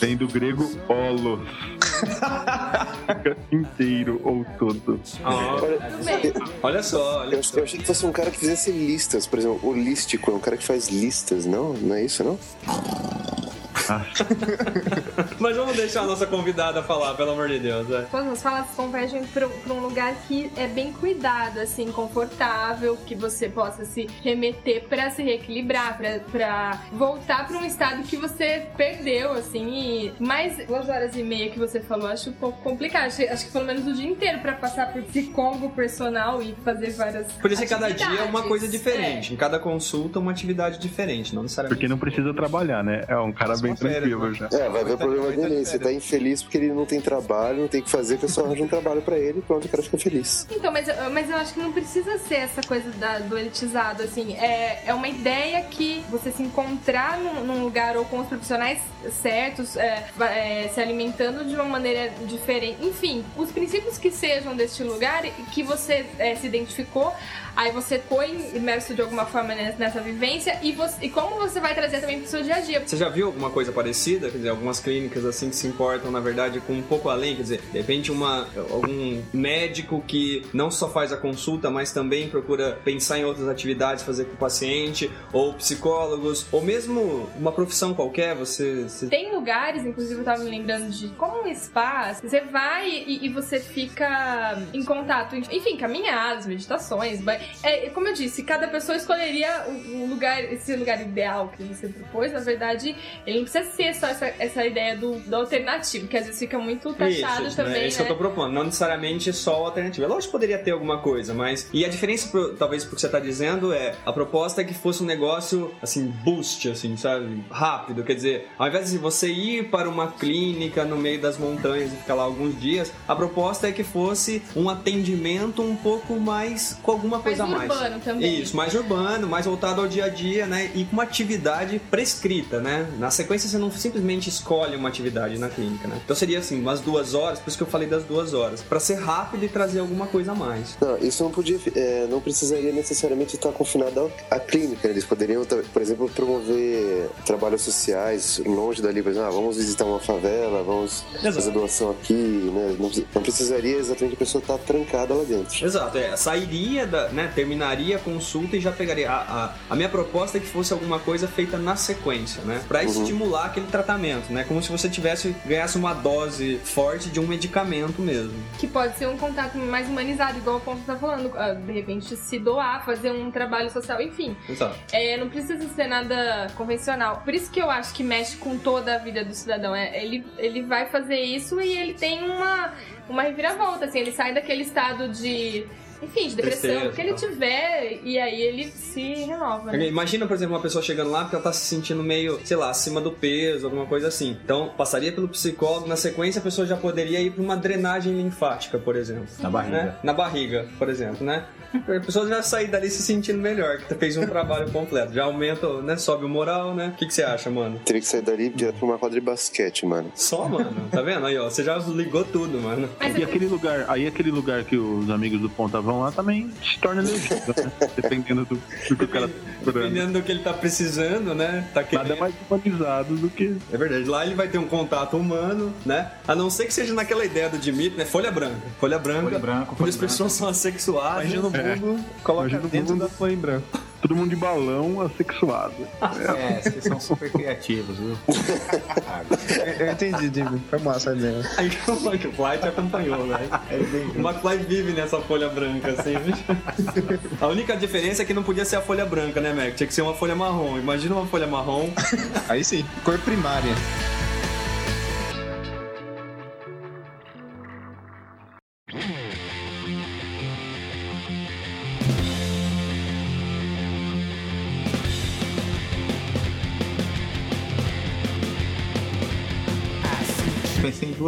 Vem do grego holos. Inteiro ou todo. Bem. olha só, olha Eu, só. eu achei que fosse um cara que fizesse listas, por exemplo, holístico é um cara que faz listas, não? Não é isso, não? Mas vamos deixar a nossa convidada falar, pelo amor de Deus. é. Quando as falas convergem pra, pra um lugar que é bem cuidado, assim, confortável, que você possa se remeter pra se reequilibrar, pra, pra voltar pra um estado que você perdeu, assim. E mais duas horas e meia que você falou, acho um pouco complicado. Acho, acho que pelo menos o dia inteiro pra passar por psicólogo personal e fazer várias. Podia ser cada dia uma atividades. coisa diferente. Em cada consulta, uma atividade diferente, não necessariamente. Porque não precisa trabalhar, né? É um cara bem Férias, tranquilo já. É, vai ver o problema tá dele. de Você tá infeliz porque ele não tem trabalho, não tem o que fazer, a pessoa arranja um trabalho pra ele e pronto, o cara fica feliz. Então, mas, eu- mas eu acho que não precisa ser essa coisa da, do elitizado, assim. É, é uma ideia que você se encontrar num, num lugar ou com os profissionais certos, é, é, se alimentando de uma maneira diferente. Enfim, os princípios que sejam deste lugar e que você é, se identificou, aí você foi imerso de alguma forma nessa, vivência e, você- e como você vai trazer também pro seu dia a dia. Você já viu alguma coisa parecida? Quer dizer, algumas clínicas assim que se importam, na verdade, com um pouco além? Quer dizer, de repente uma, algum médico que não só faz a consulta, mas também procura pensar em outras atividades, fazer com o paciente, ou psicólogos, ou mesmo uma profissão qualquer, você... você- Tem lugares, inclusive eu tava me lembrando de como um spa, você vai e, e você fica em contato, enfim, caminhadas, meditações, banho. É, como eu disse, cada pessoa escolheria o, o lugar, esse lugar ideal que você propôs. Na verdade, ele não precisa ser só essa, essa ideia do, do alternativo, que às vezes fica muito taxado Isso, também, né? É isso que eu tô propondo. Não necessariamente só o alternativo. É lógico que poderia ter alguma coisa, mas. E a diferença, pro- talvez, pro que você tá dizendo é a proposta é que fosse um negócio, assim, boost, assim, sabe? Rápido. Quer dizer, ao invés de você ir para uma clínica no meio das montanhas e ficar lá alguns dias, a proposta é que fosse um atendimento um pouco mais. com alguma Mais coisa a mais. urbano também. Isso, mais urbano, mais voltado ao dia a dia, né? E com uma atividade prescrita, né? Na sequência você não simplesmente escolhe uma atividade na clínica, né? Então seria assim, umas duas horas, por isso que eu falei das duas horas, Pra ser rápido e trazer alguma coisa a mais. Não, isso não podia, é, não precisaria necessariamente estar confinado à clínica. Eles poderiam, por exemplo, promover trabalhos sociais longe dali, por exemplo, ah, vamos visitar uma favela, vamos fazer doação aqui, né? Não precisaria exatamente a pessoa estar trancada lá dentro. Exato, é, sairia da, né, terminaria a consulta e já pegaria. A, a, a minha proposta é que fosse alguma coisa feita na sequência, né? Pra estimular aquele tratamento, né? Como se você tivesse, ganhasse uma dose forte de um medicamento mesmo. Que pode ser um contato mais humanizado, igual o Ponto tá falando. ah, De repente, se doar, fazer um trabalho social, enfim. Exato. É, não precisa ser nada convencional. Por isso que eu acho que mexe com toda a vida do cidadão. É, ele, ele vai fazer isso e ele tem uma, uma reviravolta, assim. Ele sai daquele estado de... Enfim, de depressão, Tristeza, que ele tá. tiver, e aí ele se renova, né? Imagina, por exemplo, uma pessoa chegando lá porque ela tá se sentindo meio, sei lá, acima do peso, alguma coisa assim. Então, passaria pelo psicólogo, na sequência a pessoa já poderia ir pra uma drenagem linfática, por exemplo. Na barriga. Né? Na barriga, por exemplo, né? A pessoa já sair dali se sentindo melhor, que fez um trabalho completo. Já aumenta, né? Sobe o moral, né? O que, que você acha, mano? Teria que sair dali direto pra uma quadra de basquete, mano. Só, mano. Tá vendo? Aí, ó. Você já ligou tudo, mano. Mas E aquele lugar, aí aquele lugar que os amigos do Ponta vão lá também se torna legítimo, né? Dependendo do, do que o cara tá procurando. Dependendo do que ele tá precisando, né? Tá querendo. Nada mais humanizado do que. É verdade, lá ele vai ter um contato humano, né? A não ser que seja naquela ideia do Dimitri, né? Folha branca. Folha branca. Folha branca, folha as pessoas são assexuadas. Imagina o mundo, coloca Imagina dentro mundo. da folha em branco. Todo mundo de balão assexuado. É, vocês são super criativos, viu? Eu, eu entendi, Jimmy. Foi massa a ideia. Aí o McFly te acompanhou, né? O McFly vive nessa folha branca, assim. A única diferença é que não podia ser a folha branca, né, Mac? Tinha que ser uma folha marrom. Imagina uma folha marrom. Aí sim, cor primária.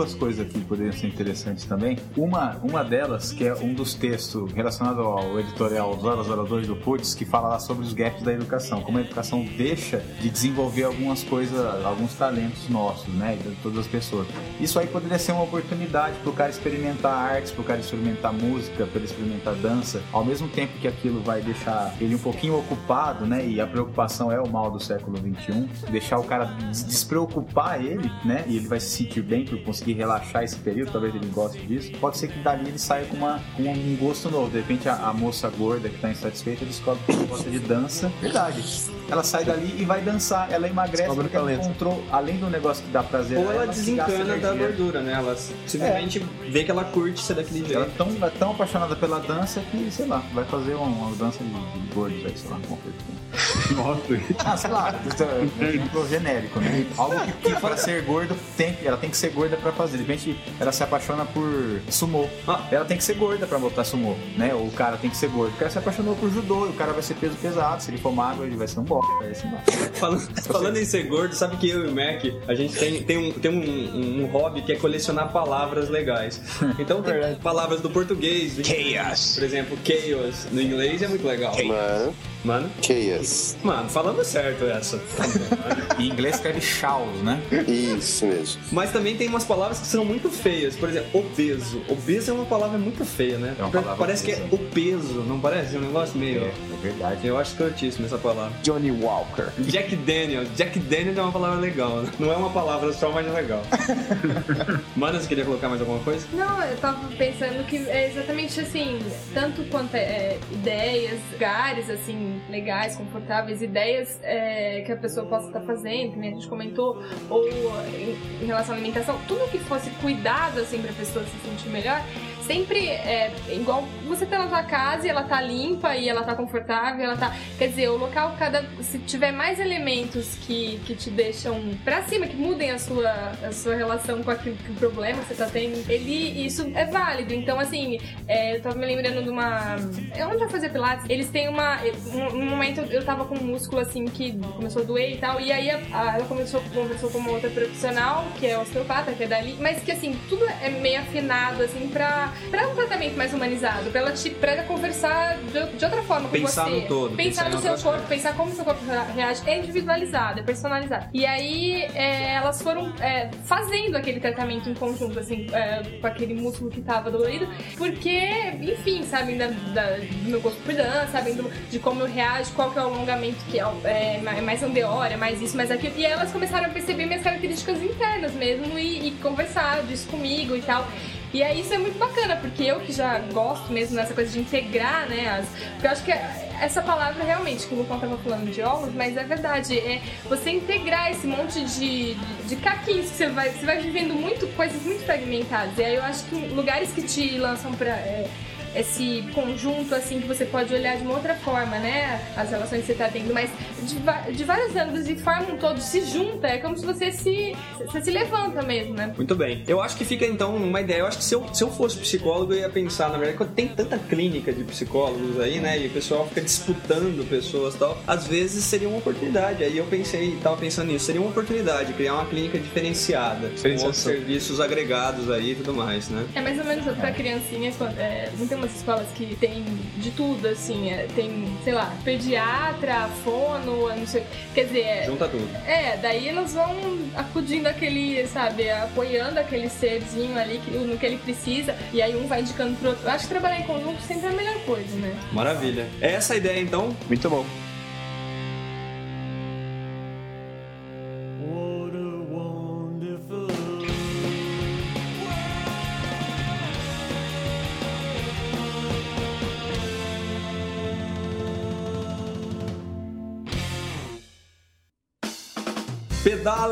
Duas coisas que poderiam ser interessantes também. Uma, uma delas, que é um dos textos relacionado ao editorial 002 do Putz, que fala lá sobre os gaps da educação, como a educação deixa de desenvolver algumas coisas, alguns talentos nossos, né, de todas as pessoas. Isso aí poderia ser uma oportunidade para o cara experimentar artes, para o cara experimentar música, para ele experimentar dança, ao mesmo tempo que aquilo vai deixar ele um pouquinho ocupado, né, e a preocupação é o mal do século 21, deixar o cara des- despreocupar ele, né, e ele vai se sentir bem por conseguir relaxar esse período, talvez ele goste disso. Pode ser que dali ele saia com, uma, com um gosto novo. De repente a, a moça gorda que tá insatisfeita descobre que ela gosta de dança. Verdade. Ela sai dali e vai dançar. Ela emagrece Descobre porque ela encontrou, além do negócio que dá prazer, Ou ela gasta desencana da gordura, né? Ela simplesmente vê que ela curte ser daquele Ela jeito. é tão, ela é tão apaixonada pela dança que, sei lá, vai fazer uma, uma dança de, de gordos aí, sei lá, como foi. Nossa, Ah, sei lá, isso é um exemplo genérico, né? Algo que, que pra ser gordo, tem, ela tem que ser gorda pra fazer. De repente, ela se apaixona por sumô. Ah. Ela tem que ser gorda pra botar sumô, né? Ou o cara tem que ser gordo. O cara se apaixonou por judô, e o cara vai ser peso pesado. Se ele for magro, ele vai ser um bosta. Assim. Falando, falando em ser gordo, sabe que eu e o Mac, a gente tem, tem, um, tem um, um hobby que é colecionar palavras legais. Então tem palavras do português, do inglês. Por exemplo, chaos no inglês é muito legal. Mano, Mano, chaos. mano, falando certo essa. Em inglês escreve chaos, né? Isso mesmo. Mas também tem umas palavras que são muito feias. Por exemplo, obeso. Obeso é uma palavra muito feia, né? É uma palavra parece que é obesa. o peso, não parece? É um negócio meio. É, é verdade. Eu acho escrotíssimo essa palavra. Johnny Walker. Jack Daniel. Jack Daniel é uma palavra legal, né? Não é uma palavra só, mas é legal. Mano, você queria colocar mais alguma coisa? Não, eu tava pensando que é exatamente assim, tanto quanto é, ideias, lugares assim, legais, confortáveis, ideias é, que a pessoa possa estar fazendo, que a gente comentou, ou em, em relação à alimentação, tudo que fosse cuidado assim pra pessoa se sentir melhor, sempre é igual você tá na sua casa e ela tá limpa e ela tá confortável, ela tá. Quer dizer, o local, cada. Se tiver mais elementos que, que te deixam pra cima, que mudem a sua, a sua relação com aquilo que o problema você tá tendo, ele. Isso é válido. Então, assim, é, eu tava me lembrando de uma. É onde eu fazia Pilates, eles têm uma. Um, um momento eu tava com um músculo assim que começou a doer e tal. E aí a- a- ela começou, conversou com uma outra profissional, que é osteopata, que é dali, mas que assim, tudo é meio afinado, assim, pra, pra um tratamento mais humanizado, pra ela, te, pra ela conversar de, de outra forma com Pensar você. no todo, Pensar pensar no seu corpo, coisas. pensar como seu corpo reage. É individualizado, é personalizado. E aí é, elas foram é, fazendo aquele tratamento em conjunto, assim, é, com aquele músculo que tava dolorido, porque, enfim, sabem da, da- do meu gosto por dança, sabem do- de como eu reajo, qual que é o alongamento que é, é mais- mais andeor, é mais isso, mais aquilo. E elas começaram a perceber minhas características internas mesmo e, e conversar disso comigo e tal. E aí isso é muito bacana, porque eu que já gosto mesmo dessa coisa de integrar, né? As, porque eu acho que essa palavra realmente, que o Lucão tava falando de ovos, mas é verdade, é você integrar esse monte de, de, de caquinhos que você vai, você vai vivendo muito, coisas muito fragmentadas. E aí eu acho que lugares que te lançam pra. é, esse conjunto assim que você pode olhar de uma outra forma, né? As relações que você tá tendo, mas de, de vários ângulos e formam todos, se junta, é como se você se, você se levanta mesmo, né? Muito bem. Eu acho que fica então uma ideia. Eu acho que se eu, se eu fosse psicólogo, eu ia pensar, na verdade, quando tem tanta clínica de psicólogos aí, né? E o pessoal fica disputando pessoas e tal. Às vezes seria uma oportunidade. Aí eu pensei, tava pensando nisso, seria uma oportunidade criar uma clínica diferenciada, com outros serviços agregados aí e tudo mais, né? É mais ou menos pra criancinha, quando- é, não tem umas escolas que tem de tudo, assim, é, tem, sei lá, pediatra, fono, não sei, quer dizer, é, Junta tudo. é, daí elas vão acudindo aquele, sabe, apoiando aquele serzinho ali que- no que ele precisa, e aí um vai indicando pro outro. Eu acho que trabalhar em conjunto sempre é a melhor coisa, né? Maravilha. É essa a ideia então. Muito bom.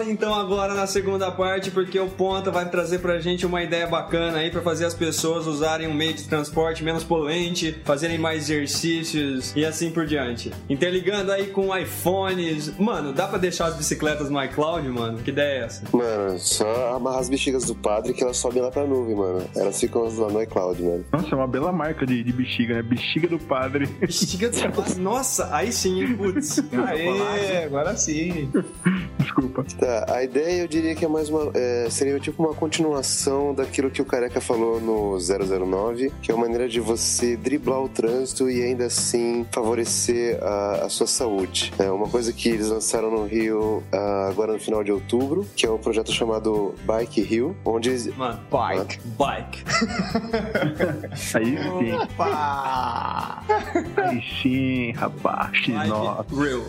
Então agora na segunda parte, porque o Ponta vai trazer pra gente uma ideia bacana aí pra fazer as pessoas usarem um meio de transporte menos poluente, fazerem mais exercícios e assim por diante. Interligando aí com iPhones. Mano, dá pra deixar as bicicletas no iCloud, mano? Que ideia é essa? Mano, só amarrar as bexigas do padre que elas sobem lá pra nuvem, mano. Elas ficam lá no iCloud, mano. Nossa, é uma bela marca de, de bexiga, né? Bexiga do padre. Bexiga do Nossa, aí sim, hein, putz. Aê, agora sim. Desculpa. Tá, a ideia eu diria que é mais uma. é, seria tipo uma continuação daquilo que o Careca falou no 009, que é uma maneira de você driblar o trânsito e ainda assim favorecer a, a sua saúde. É uma coisa que eles lançaram no Rio ah, agora no final de outubro, que é um projeto chamado Bike Rio, onde Mano, Bike. bike. Aí sim. Opa! Aí sim, rapaz. X9. Bike real.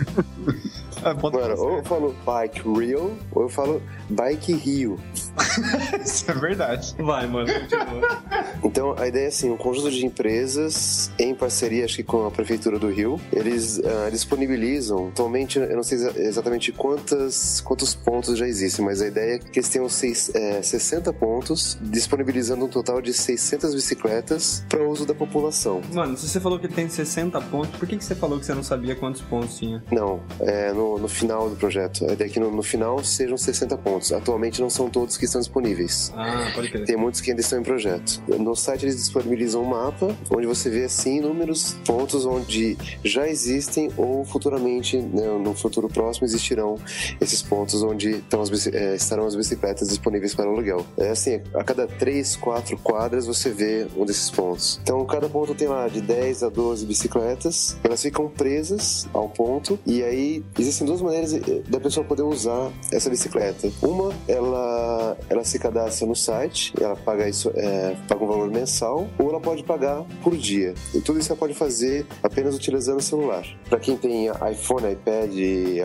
Ah, Mano, ou eu falo Bike Rio, ou eu falo Bike Rio. Isso é verdade. Vai, mano, continua. Então, a ideia é assim, um conjunto de empresas, em parceria, acho que com a Prefeitura do Rio, eles ah, disponibilizam, atualmente, eu não sei exa- exatamente quantas, quantos pontos já existem, mas a ideia é que eles tenham seis, é, 60 pontos, disponibilizando um total de 600 bicicletas para uso da população. Mano, se você falou que tem 60 pontos, por que, que você falou que você não sabia quantos pontos tinha? Não, é no, no final do projeto. A ideia é que no, no final sejam 60 pontos. Atualmente não são todos que estão disponíveis. Ah, pode crer. Tem muitos que ainda estão em projeto. No site eles disponibilizam um mapa onde você vê assim inúmeros pontos onde já existem ou futuramente, né, no futuro próximo, existirão esses pontos onde estão as eh, estarão as bicicletas disponíveis para aluguel. É assim, a cada 3, 4 quadras você vê um desses pontos. Então cada ponto tem lá de 10 a 12 bicicletas, elas ficam presas ao ponto e aí existem duas maneiras eh, da pessoa poder usar essa bicicleta. Uma, ela, ela se cadastra no site, ela paga isso, é, paga um valor mensal, ou ela pode pagar por dia. E tudo isso ela pode fazer apenas utilizando o celular. Para quem tem iPhone, iPad,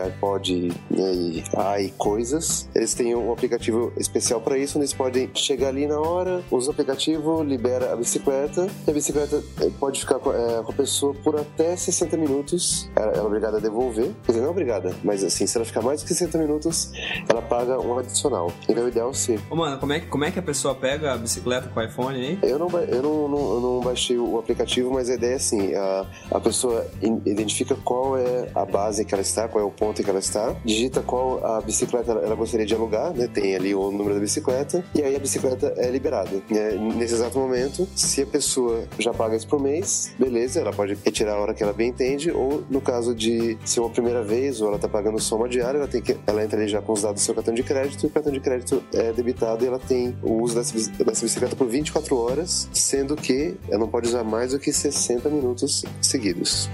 iPod né, e coisas, eles têm um aplicativo especial para isso, onde eles podem chegar ali na hora, usa o aplicativo, libera a bicicleta, e a bicicleta eh, pode ficar com, eh, com a pessoa por até 60 minutos. Ela, ela é obrigada a devolver, quer dizer, não é obrigada, mas assim, se ela ficar mais do que 60 minutos, ela paga um adicional. Então o ideal seria Ô, mano, como é, que- como é que a pessoa pega a bicicleta com o iPhone aí? eu não, eu não, não- eu não baixei o aplicativo, mas a ideia é assim: a, a pessoa in- identifica qual é a base que ela está, qual é o ponto em que ela está, digita qual a bicicleta ela, ela gostaria de alugar, né? Tem ali o número da bicicleta, e aí a bicicleta é liberada. né? Nesse exato momento, se a pessoa já paga isso por mês, beleza, ela pode retirar a hora que ela bem entende, ou no caso de ser uma primeira vez, ou ela está pagando soma diária, ela, tem que, ela entra ali já com os dados do seu cartão de crédito, e o cartão de crédito é debitado e ela tem o uso dessa, dessa bicicleta por 24 horas, sendo que ela não pode usar mais do que 60 minutos seguidos.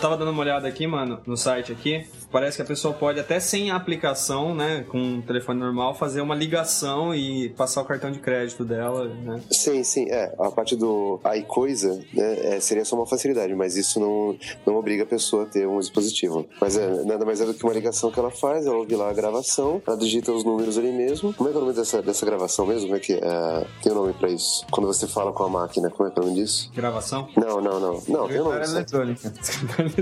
Tava dando uma olhada aqui, mano, no site aqui. Parece que a pessoa pode, até sem a aplicação, né, com um telefone normal, fazer uma ligação e passar o cartão de crédito dela, né? Sim, sim, é. A parte do iCoisa, né, é, seria só uma facilidade, mas isso não, não obriga a pessoa a ter um dispositivo. Mas é, nada mais é do que uma ligação que ela faz, ela ouve lá a gravação, ela digita os números ali mesmo. Como é que é o nome dessa, dessa gravação mesmo? Como é que é? Tem um nome pra isso? Quando você fala com a máquina, como é que é o nome disso? Gravação? Não, não, não. Não, tem um nome. eletrônica.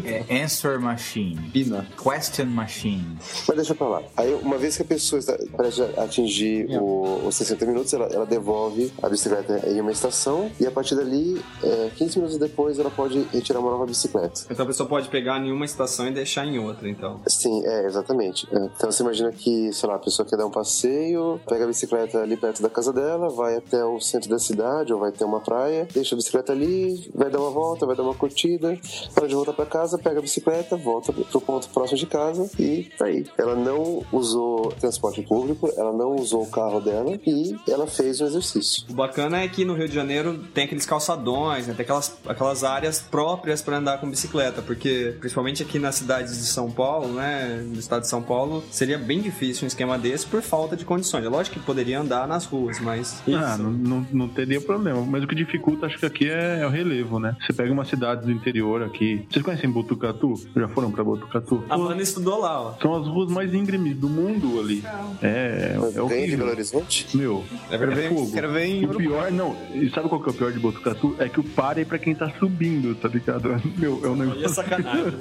É Answer Machine. Pina. Question Machine. Mas deixa pra lá. Aí, uma vez que a pessoa está prestes a atingir o- os 60 minutos, ela, ela devolve a bicicleta em uma estação e a partir dali, é, 15 minutos depois, ela pode retirar uma nova bicicleta. Então a pessoa pode pegar em uma estação e deixar em outra, então. Sim, é, exatamente. É, Então você imagina que, sei lá, a pessoa quer dar um passeio, pega a bicicleta ali perto da casa dela, vai até o centro da cidade ou vai até uma praia, deixa a bicicleta ali, vai dar uma volta, vai dar uma curtida, para de voltar para casa, pega a bicicleta, volta pro ponto próximo de casa e tá aí. Ela não usou transporte público, ela não usou o carro dela e ela fez um exercício. O bacana é que no Rio de Janeiro tem aqueles calçadões, né? tem aquelas, aquelas áreas próprias para andar com bicicleta, porque principalmente aqui nas cidades de São Paulo, né, no estado de São Paulo, seria bem difícil um esquema desse por falta de condições. É lógico que poderia andar nas ruas, mas Ah, não, não, não teria problema. Mas o que dificulta, acho que aqui é, é o relevo, né? Você pega uma cidade do interior aqui. Vocês conhecem Botucatu? Já foram pra Botucatu? a Ana estudou lá, ó. São as ruas mais íngremes do mundo ali. É, é de Belo. Horizonte? Meu, é, Quero ver, fogo. quero ver em o pior, não, e sabe qual que é o pior de Botucatu? É que o par é pra quem tá subindo, tá ligado? Meu, é um E é negócio. sacanagem.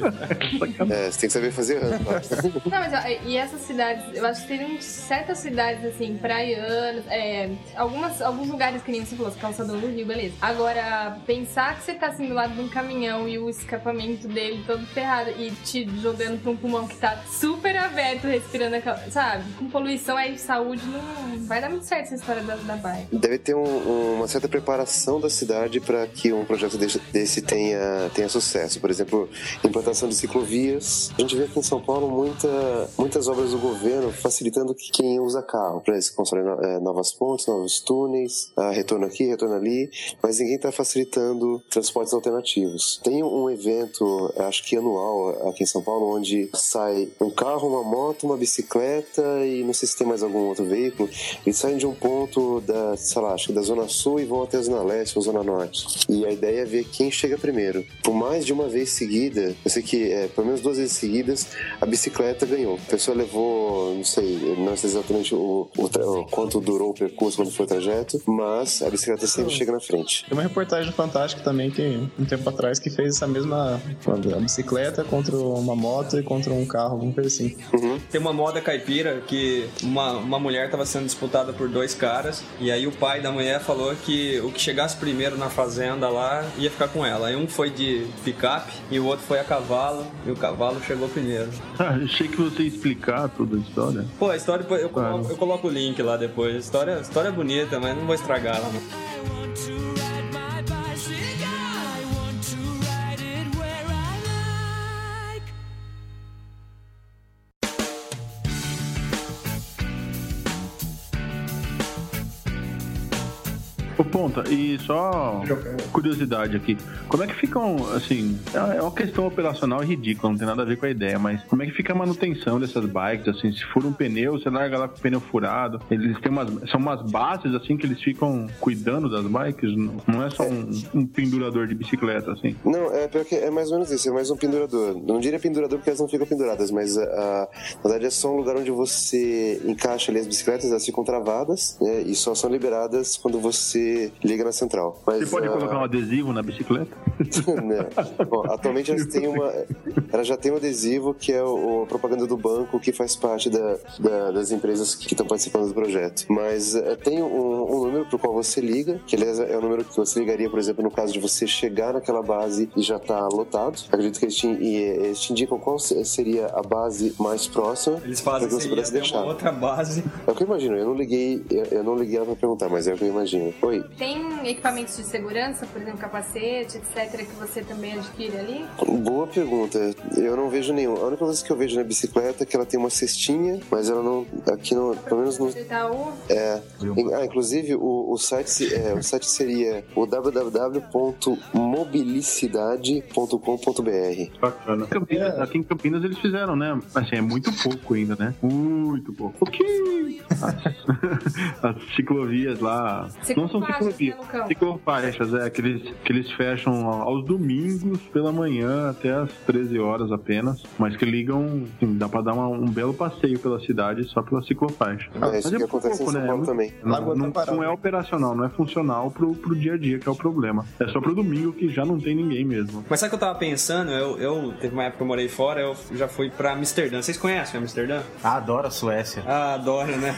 É, você tem que saber fazer tá? Não, mas ó, e essas cidades, eu acho que tem certas cidades assim, praianas, é, algumas, alguns lugares que nem você falou, calçadão do Rio, beleza. Agora, pensar que você tá assim do lado de um caminhão e o escapamento dele todo ferrado e te jogando pra um pulmão que tá super aberto, respirando. Sabe? Com poluição aí, saúde, não vai dar muito certo essa história da, da bike. Deve ter um- uma certa preparação da cidade para que um projeto desse, desse tenha, tenha sucesso. Por exemplo, implantação de ciclovias. A gente vê aqui em São Paulo muita, muitas obras do governo facilitando que quem usa carro. Para eles constroem eh, novas pontes, novos túneis, ah, retorno aqui, retorno ali, mas ninguém está facilitando transportes alternativos. Tem um evento, acho que anual, aqui em São Paulo, onde sai um carro, uma moto, uma bicicleta e não sei se tem mais algum outro veículo. Eles saem de um ponto da, sei lá, acho que da Zona Sul e vão até a Zona Leste ou Zona Norte. E a ideia é ver quem chega primeiro. Por mais de uma vez seguida, eu sei que é, pelo menos duas vezes seguidas, a bicicleta ganhou. A pessoa levou, não sei, não sei exatamente o, o o quanto durou o percurso, quando foi o trajeto, mas a bicicleta sempre chega na frente. Tem uma reportagem do Fantástico também que um tempo atrás que fez essa mesma a bicicleta contra uma moto e contra um carro, alguma coisa assim. Tem uma moda caipira que uma, uma mulher tava sendo disputada por dois caras, e aí o pai da mulher falou que o que chegasse primeiro na fazenda lá ia ficar com ela. Aí um foi de picape e o outro foi a cavalo, e o cavalo chegou primeiro. Ah, achei que você ia explicar toda a história. Pô, a história eu Claro. coloco, eu coloco o link lá depois. A história, a história é bonita, mas não vou estragar ela. Não. Ô, Ponta, e só curiosidade aqui. Como é que ficam, assim, é uma questão operacional ridícula, não tem nada a ver com a ideia, mas como é que fica a manutenção dessas bikes, assim, se fura um pneu, você larga lá com o pneu furado, eles têm umas, são umas bases, assim, que eles ficam cuidando das bikes, não não é só um, um pendurador de bicicleta, assim. Não, é pior que é mais ou menos isso, é mais um pendurador. Não diria pendurador porque elas não ficam penduradas, mas ah, na verdade é só um lugar onde você encaixa ali as bicicletas, elas ficam travadas, né, e só são liberadas quando você liga na central. Mas, Você pode ah, colocar um adesivo na bicicleta? né? Bom, atualmente elas têm uma, ela já tem um adesivo que é o, a propaganda do banco que faz parte da, da- das empresas que estão participando do projeto. Mas eh, tem um, um número para o qual você liga, que aliás é o número que você ligaria, por exemplo, no caso de você chegar naquela base e já tá lotado. Acredito que eles te, e, eh, eles te indicam qual se- seria a base mais próxima Eles para fazem que você pudesse deixar. uma outra base. É o que eu imagino. Eu não liguei, eu, eu não liguei ela para perguntar, mas é o que eu imagino. Oi. Tem equipamentos de segurança, por exemplo, capacete, etc., que você também adquire ali? Boa pergunta. Eu não vejo nenhum. A única coisa que eu vejo na bicicleta é que ela tem uma cestinha, mas ela não. Aqui no. Pelo menos no. Itaú, É. Ah, inclusive o, o, site, é, o site seria o www.mobilicidade.com.br. Bacana. Campinas- Aqui em Campinas eles fizeram, né? Assim, é muito pouco ainda, né? Muito pouco. Pouquinho. As, as ciclovias lá. Não são Né, Lucão? Ciclofaixas, é. Que eles, que eles fecham aos domingos pela manhã até as 13 horas apenas. Mas que ligam. assim, dá pra dar uma- um belo passeio pela cidade só pela ciclofaixa. É, isso que acontece em São Paulo É muito- também. Não, não, Taparão. não é operacional, não é funcional pro, pro dia a dia, que é o problema. É só pro domingo que já não tem ninguém mesmo. Mas sabe o que eu tava pensando? Eu, eu teve uma época que eu morei fora, eu já fui pra Amsterdã. Vocês conhecem Amsterdã? Ah, adoro a Suécia. Ah, adoro, né?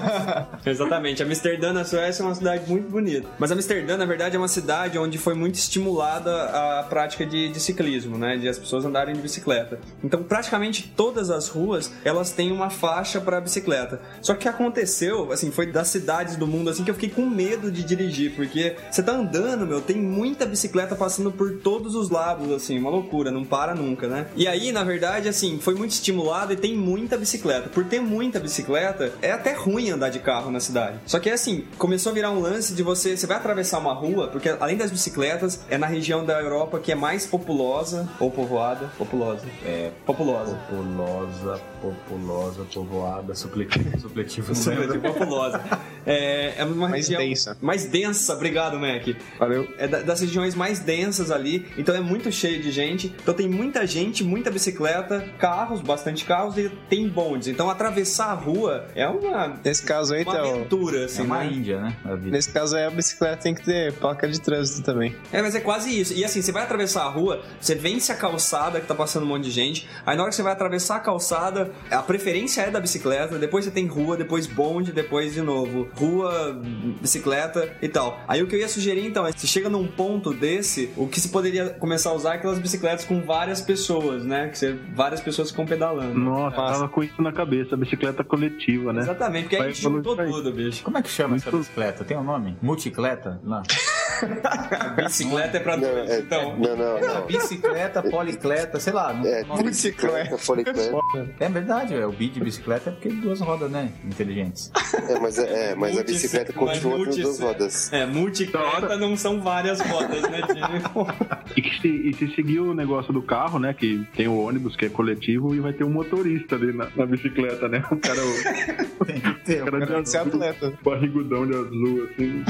Exatamente. Amsterdã, na Suécia, é uma cidade muito bonita. Mas Amsterdã, na verdade, é uma cidade onde foi muito estimulada a prática de, de ciclismo, né? De as pessoas andarem de bicicleta. Então, praticamente todas as ruas, elas têm uma faixa para bicicleta. Só que aconteceu, assim, foi das cidades do mundo, assim, que eu fiquei com medo de dirigir, porque você tá andando, meu, tem muita bicicleta passando por todos os lados, assim, uma loucura, não para nunca, né? E aí, na verdade, assim, foi muito estimulado e tem muita bicicleta. Por ter muita bicicleta, é até ruim andar de carro na cidade. Só que assim, começou a virar um lance de você, você vai atravessar uma rua, porque além das bicicletas, é na região da Europa que é mais populosa ou povoada, populosa. É, Populosa. populosa, populosa, povoada, supletivo, supletivo. Supletivo, populosa. É, é uma Mais região densa. mais densa, obrigado, Mac. Valeu. É da- das regiões mais densas ali, então é muito cheio de gente. Então tem muita gente, muita bicicleta, carros, bastante carros e tem bondes. Então atravessar a rua é uma, Nesse caso aí, uma Théo, aventura, É assim, uma né? Índia, né? A vida. nesse caso aí a bicicleta tem que ter placa de trânsito também. É, mas é quase isso. E assim, você vai atravessar a rua, você vence a calçada que tá passando um monte de gente, aí na hora que você vai atravessar a calçada, a preferência é da bicicleta, depois você tem rua, depois bonde, depois de novo rua, bicicleta e tal. Aí o que eu ia sugerir então é, se chega num ponto desse, o que se poderia começar a usar é aquelas bicicletas com várias pessoas, né? Que você, várias pessoas ficam pedalando. Nossa, tava com isso na cabeça, bicicleta coletiva, né? Exatamente, porque aí a gente juntou tudo, bicho. Como é que chama essa bicicleta? Tem um nome? Multicleta? Não. Bicicleta é pra Não, dois, é, então. não, não, não. Bicicleta, policleta, sei lá. É, tem nome. tricicleta, folicleta. É verdade, é o bi de bicicleta é porque duas rodas, né? Inteligentes. É, mas, é, é, mas a bicicleta continua com duas rodas. É, multicleta não são várias rodas, né? E, que se, e se seguir o negócio do carro, né? Que tem o ônibus, que é coletivo, e vai ter um motorista ali na, na bicicleta, né? O cara, o Tem que ter. cara de Pode ser azul, atleta. barrigudão de azul, assim.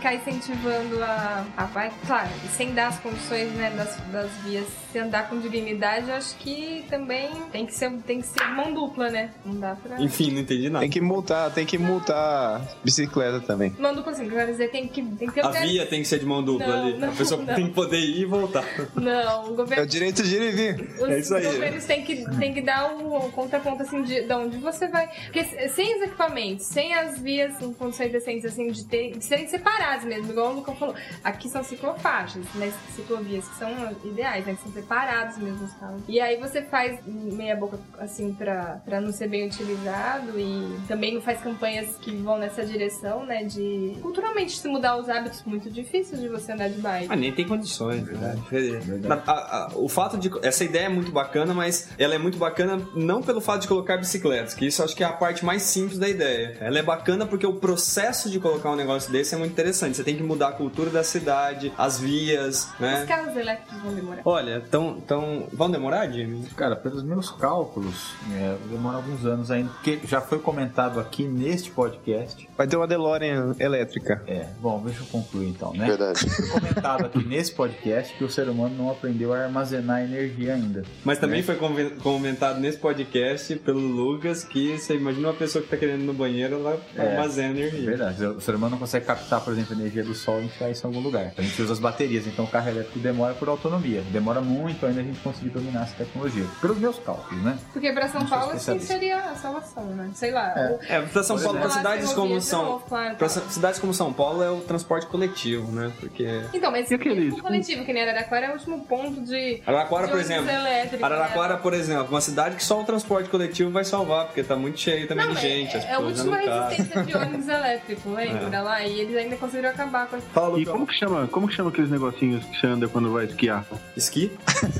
Ficar incentivando a, a vai, claro, sem dar as condições né, das, das vias, se andar com dignidade, eu acho que também tem que ser, tem que ser mão dupla, né? Não dá pra. enfim, não entendi nada. Tem que multar, tem que multar bicicleta também. Mão dupla assim, quero dizer, tem que, tem que ter A lugar- via tem que ser de mão dupla Não, ali. não, a pessoa não. tem que poder ir e voltar. Não, o É o governo. direito de ir e vir. Os É isso aí. governos têm que, têm que dar o conta-conta assim de, de onde você vai. Porque se- sem os equipamentos, sem as vias em condições decentes, assim, de, ter, de serem separadas mesmo, igual o Lucão falou. Aqui são ciclofaixas, né? Ciclovias que são ideais, né? Que são separados mesmo os carros. E aí você faz meia boca assim pra, pra não ser bem utilizado e também não faz campanhas que vão nessa direção, né? De culturalmente se mudar os hábitos muito difíceis de você andar de bike. Ah, nem tem condições, verdade. Na- a- a- o fato de. Essa ideia é muito bacana, mas ela é muito bacana não pelo fato de colocar bicicletas, que isso eu acho que é a parte mais simples da ideia. Ela é bacana porque o processo de colocar um negócio desse é muito interessante. Você tem que mudar a cultura da cidade, as vias, Os né? carros elétricos vão demorar. Olha, tão, tão. Vão demorar, Jimmy? Cara, pelos meus cálculos, é, demora alguns anos ainda, porque já foi comentado aqui neste podcast. Vai ter uma DeLorean elétrica. É, bom, deixa eu concluir então, né? Verdade. Foi comentado aqui nesse podcast que o ser humano não aprendeu a armazenar energia ainda. Mas também né? foi conven- comentado nesse podcast pelo Lucas que você imagina uma pessoa que tá querendo ir no banheiro, ela É. armazena É energia. verdade, o ser humano não consegue captar, por exemplo, a energia do sol e enfiar isso em algum lugar. A gente usa as baterias, então o carro elétrico demora por autonomia. Demora muito ainda a gente conseguir dominar essa tecnologia. Pelos meus cálculos, né? Porque pra São Paulo, assim, seria a salvação, né? Sei lá. o- É, pra São Paulo, pra exemplo. cidades como de São. claro, claro. cidades como São Paulo é o transporte coletivo, né? Porque. Então, mas E aqueles- o coletivo, que nem Araraquara, é o último ponto de. Araraquara, de por exemplo. elétrico, Araraquara, né? por exemplo, uma cidade que só o transporte coletivo vai salvar, porque tá muito cheio também Não, de é- gente. as é, a última resistência de ônibus elétrico, lembra lá? E eles ainda conseguiram acabar com a. Fala, E Lucão. como que chama, como que chama aqueles negocinhos que você anda quando vai esquiar? Esqui?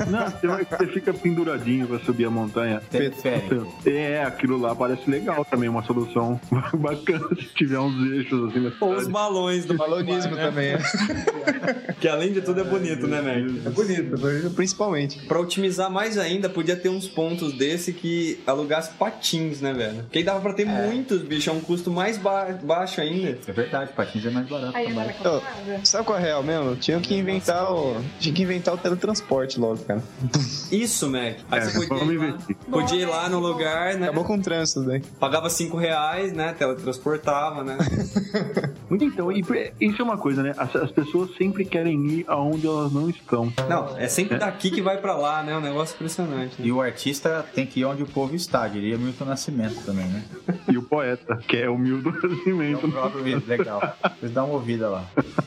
Não, você, vai- você fica penduradinho pra subir a montanha. Teleférico. É, aquilo lá parece legal também, uma solução bacana se tiver uns eixos assim Ou os balões do Balonismo né? também. é. Que além de tudo é bonito, né, Mac? É bonito, principalmente. Pra otimizar mais ainda, podia ter uns pontos desse que alugasse patins, né, velho? Que aí dava pra ter muitos, bicho, é um custo mais ba- baixo ainda. É verdade, patins é mais barato Aí andar também. na Ô, calçada. Sabe qual é a real mesmo? Tinha que inventar o. Tinha que inventar o teletransporte logo, cara. Isso, Mac. Aí É, você podia vamos ir, lá, podia ir lá no lugar, né? Acabou com o trânsito daí. Pagava 5 reais, né? Teletransportava, né? Então, e isso é uma coisa, né? As, as pessoas sempre querem ir aonde elas não estão. Não, é sempre daqui que vai pra lá, né? Um negócio impressionante. né? E o artista tem que ir onde o povo está, diria Milton Nascimento também, né? E poeta, que é o Milton É Nascimento. o próprio legal. Vocês dão uma ouvida lá.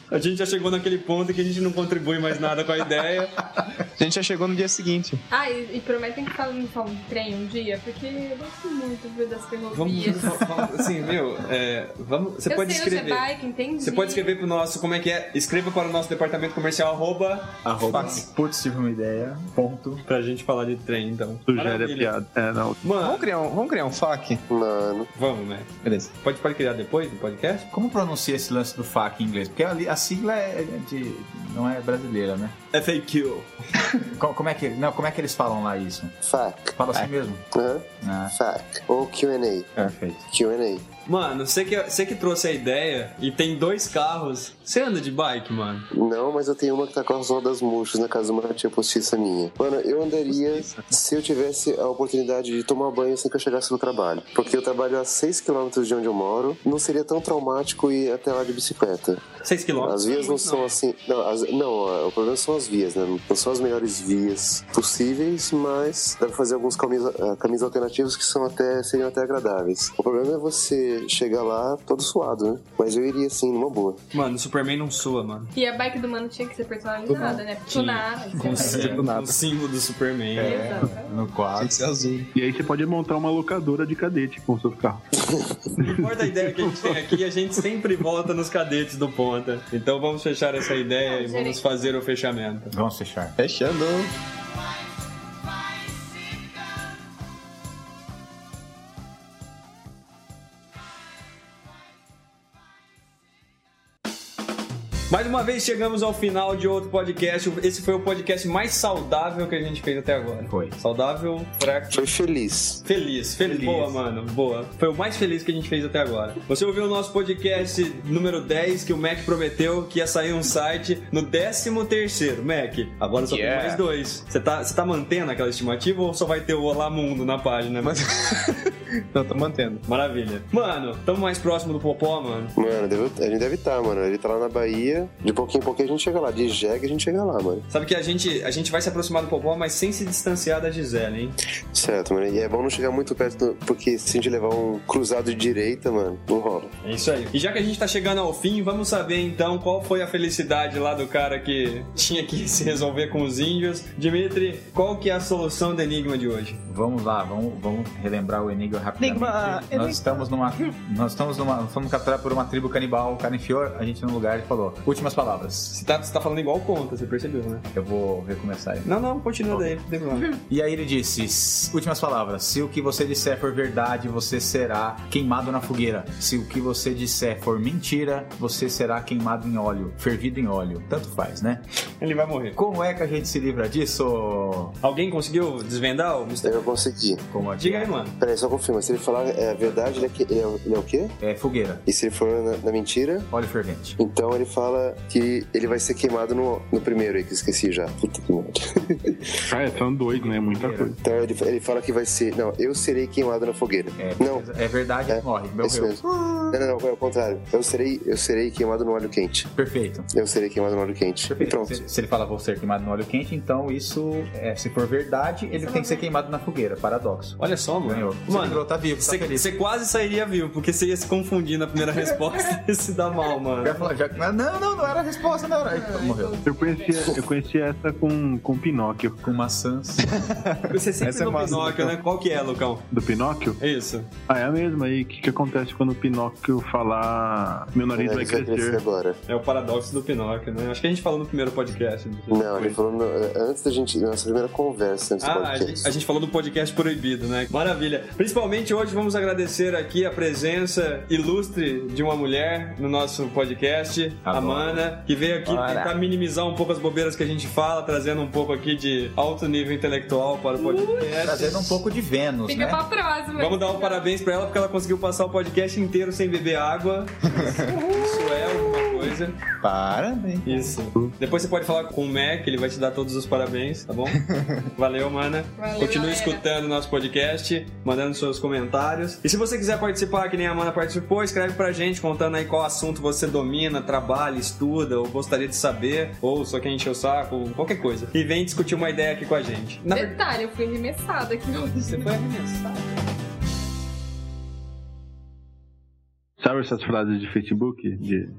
A gente já chegou naquele ponto que a gente não contribui mais nada com a ideia. A gente já chegou no dia seguinte. Ah, e, e prometem que falam falam de trem um dia, porque eu gosto muito viu, das Vamos, ferrovias. vamos- assim, meu, é, vamos, você eu pode sei é escrever. bike, entendi. Você pode escrever pro nosso, como é que é? Escreva para o nosso departamento comercial, arroba, Arroba, putz, tive uma ideia, ponto. pra gente falar de trem, então. Sugere a piada. É, não. Mano, Vamos criar um, vamos criar um FAQ? Mano, vamos, né? Beleza. Pode, pode criar depois do podcast? Como pronuncia esse lance do FAQ em inglês? Porque ali a sigla é de, não é brasileira, né? FAQ. Co- Como é que, não, como é que eles falam lá isso? FAQ. Fala assim mesmo? Aham. Ah, FAQ. Ou Q&A. perfeito. Q&A. Mano, você que, você que trouxe a ideia e tem dois carros. Você anda de bike, mano? Não, mas eu tenho uma que tá com as rodas murchas na casa de uma tia postiça minha. Mano, eu andaria se eu tivesse a oportunidade de tomar banho assim que eu chegasse no trabalho. Porque eu trabalho a 6 km de onde eu moro. Não seria tão traumático ir até lá de bicicleta. 6 km. As vias não são assim. Não, as- não, o problema são as vias, né? Não são as melhores vias possíveis, mas dá pra fazer alguns caminhos, caminhos alternativos que são até, seriam até agradáveis. O problema é você chegar lá todo suado, né? Mas eu iria assim, numa boa. Mano, o Superman não sua, mano. E a bike do mano tinha que ser personalizada, né? Tunada. Com o símbolo, com o símbolo do Superman. É, no quadro. Tem que ser azul. E aí você pode montar uma locadora de cadete com o seu carro. Não importa a ideia que a gente tem aqui, a gente sempre volta nos cadetes do Ponta. Então vamos fechar essa ideia e vamos fazer o fechamento. Vamos fechar. Fechando. Mais uma vez chegamos ao final de outro podcast. Esse foi o podcast mais saudável que a gente fez até agora. Foi. Saudável, fraco. Foi feliz. Feliz, feliz, Feliz. Boa, mano. Boa. Foi o mais feliz que a gente fez até agora. Você ouviu o nosso podcast número 10, que o Mac prometeu que ia sair um site no 13 terceiro. Mac, agora só Yeah. tem mais dois. Você tá, você tá mantendo aquela estimativa ou só vai ter o Olá Mundo na página? Mas... Não, tô mantendo. Maravilha. Mano, tamo mais próximo do Popó, mano. Mano, deve- a gente deve estar, mano. Ele tá lá na Bahia. De pouquinho em pouquinho a gente chega lá. De jegue a gente chega lá, mano. Sabe que a gente, a gente vai se aproximar do Popó, mas sem se distanciar da Gisele, hein? Certo, mano. E é bom não chegar muito perto, porque se a gente levar um cruzado de direita, mano, não rola. É isso aí. E já que a gente tá chegando ao fim, vamos saber então qual foi a felicidade lá do cara que tinha que se resolver com os índios. Dimitri, qual que é a solução do enigma de hoje? Vamos lá, vamos, vamos relembrar o enigma rapidamente. Enigma, nós enigma. estamos numa. Nós estamos numa. Fomos capturados por uma tribo canibal. O cara enfiou a gente num lugar e falou: Últimas palavras. Você tá, você tá falando igual conta, você percebeu, né? Eu vou recomeçar aí. Não, não, continua daí, não tem problema. E aí ele disse: Últimas palavras. Se o que você disser for verdade, você será queimado na fogueira. Se o que você disser for mentira, você será queimado em óleo, fervido em óleo. Tanto faz, né? Ele vai morrer. Como é que a gente se livra disso? Alguém conseguiu desvendar o mistério? Eu consegui. Como é Diga aí, mano. Peraí, só confirma. Se ele falar é a verdade, ele é, que- ele é, ele é o quê? É fogueira, E se ele for na, na mentira, óleo fervente. então ele fala que ele vai ser queimado no, no primeiro aí, que eu esqueci já. Puta que merda. Ah, é, são dois, né? Muita coisa. Então ele, ele fala que vai ser. Não, eu serei queimado na fogueira. É, Não, é verdade, É, morre. é isso Morreu. mesmo. Não, não, não, é o contrário. Eu serei, eu serei queimado no óleo quente. Perfeito. Eu serei queimado no óleo quente. E Perfeito. pronto. Se, se ele fala vou ser queimado no óleo quente, então isso, é, se for verdade, ele tem que ser queimado na fogueira. Paradoxo. Olha só, mano. Ganhou. Mano, tá vivo, tá você, feliz. você quase sairia vivo, porque você ia se confundir na primeira resposta e se dar mal, mano. Já já- não, não, não era a resposta, não era. Aí, morreu. Eu conhecia, eu conhecia essa com, com Pinóquio. Com maçãs. Você sempre Essa é no massa, Pinóquio, né? Qual que é, Lucão? Do Pinóquio? É isso. Ah, é a mesma aí. O que, que acontece quando o Pinóquio falar meu nariz vai vai crescer crescer? agora. É o paradoxo do Pinóquio, né? Acho que a gente falou no primeiro podcast. Não, ele falou no- antes da gente. Nossa primeira conversa antes do Ah, a podcast. gente, a gente falou do podcast proibido, né? Maravilha. Principalmente hoje vamos agradecer aqui a presença ilustre de uma mulher no nosso podcast, a Adoro. Mana, que veio aqui Bora. tentar minimizar um pouco as bobeiras que a gente fala, trazendo um pouco aqui de alto nível intelectual para o podcast. Trazendo um pouco de Vênus, Fica né? pra próxima. Vamos dar um parabéns pra ela porque ela conseguiu passar o podcast inteiro sem beber água. Isso é alguma coisa. Parabéns. Isso. Depois você pode falar com o Mac, ele vai te dar todos os parabéns, tá bom? Valeu, mana. Valeu, Continue galera. escutando o nosso podcast, mandando seus comentários. E se você quiser participar, que nem a Mana participou, escreve pra gente contando aí qual assunto você domina, trabalha, estuda, ou gostaria de saber, ou só quer encher o saco, qualquer coisa. E vem discutir uma ideia aqui com a gente. Na Detalhe, eu fui arremessada aqui hoje. você foi arremessado. Essas frases de Facebook? De,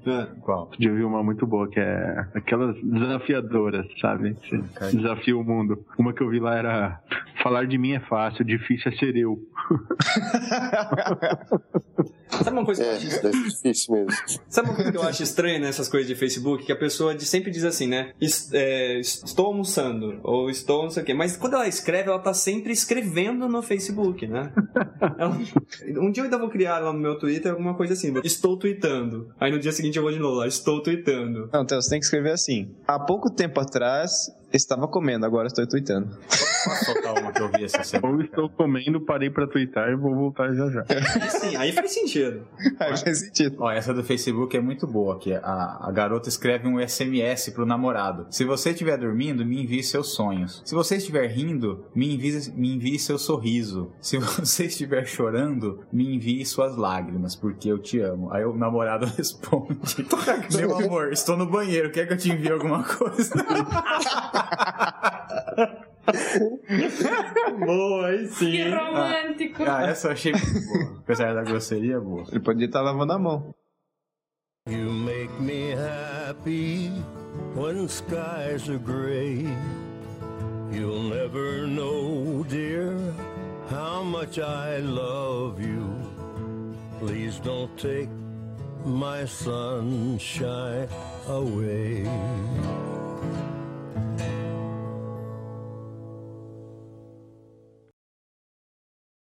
Qual? de ouvir uma muito boa, que é aquelas desafiadoras, sabe? Cara. desafia o mundo. Uma que eu vi lá era falar de mim é fácil, difícil é ser eu. Sabe uma coisa que eu É, acho deve ser difícil mesmo. Sabe uma coisa que eu acho estranha nessas coisas de Facebook? Que a pessoa sempre diz assim, né? É, estou almoçando, ou estou não sei o quê. Mas quando ela escreve, ela tá sempre escrevendo no Facebook, né? Ela- um dia eu ainda vou criar lá no meu Twitter alguma coisa assim. Cima, estou tweetando. Aí no dia seguinte eu vou de novo lá, estou tweetando. Não, então você tem que escrever assim. Há pouco tempo atrás, estava comendo, agora estou tweetando. Posso soltar uma que eu vi essa semana? Ou estou comendo, parei pra twittar e vou voltar já já. Aí sim, aí faz sentido. Aí faz sentido. Ó, essa do Facebook é muito boa, que a, a garota escreve um SMS pro namorado. Se você estiver dormindo, me envie seus sonhos. Se você estiver rindo, me envie, me envie seu sorriso. Se você estiver chorando, me envie suas lágrimas, porque eu te amo. Aí o namorado responde: Meu amor, estou no banheiro, quer que eu te envie alguma coisa? Boa, aí sim. Que romântico. ah, essa eu achei muito boa. Apesar da grosseria, boa. Ele podia estar lavando a mão. You make me happy when skies are gray. You'll never know, dear, how much I love you. Please don't take my sunshine away.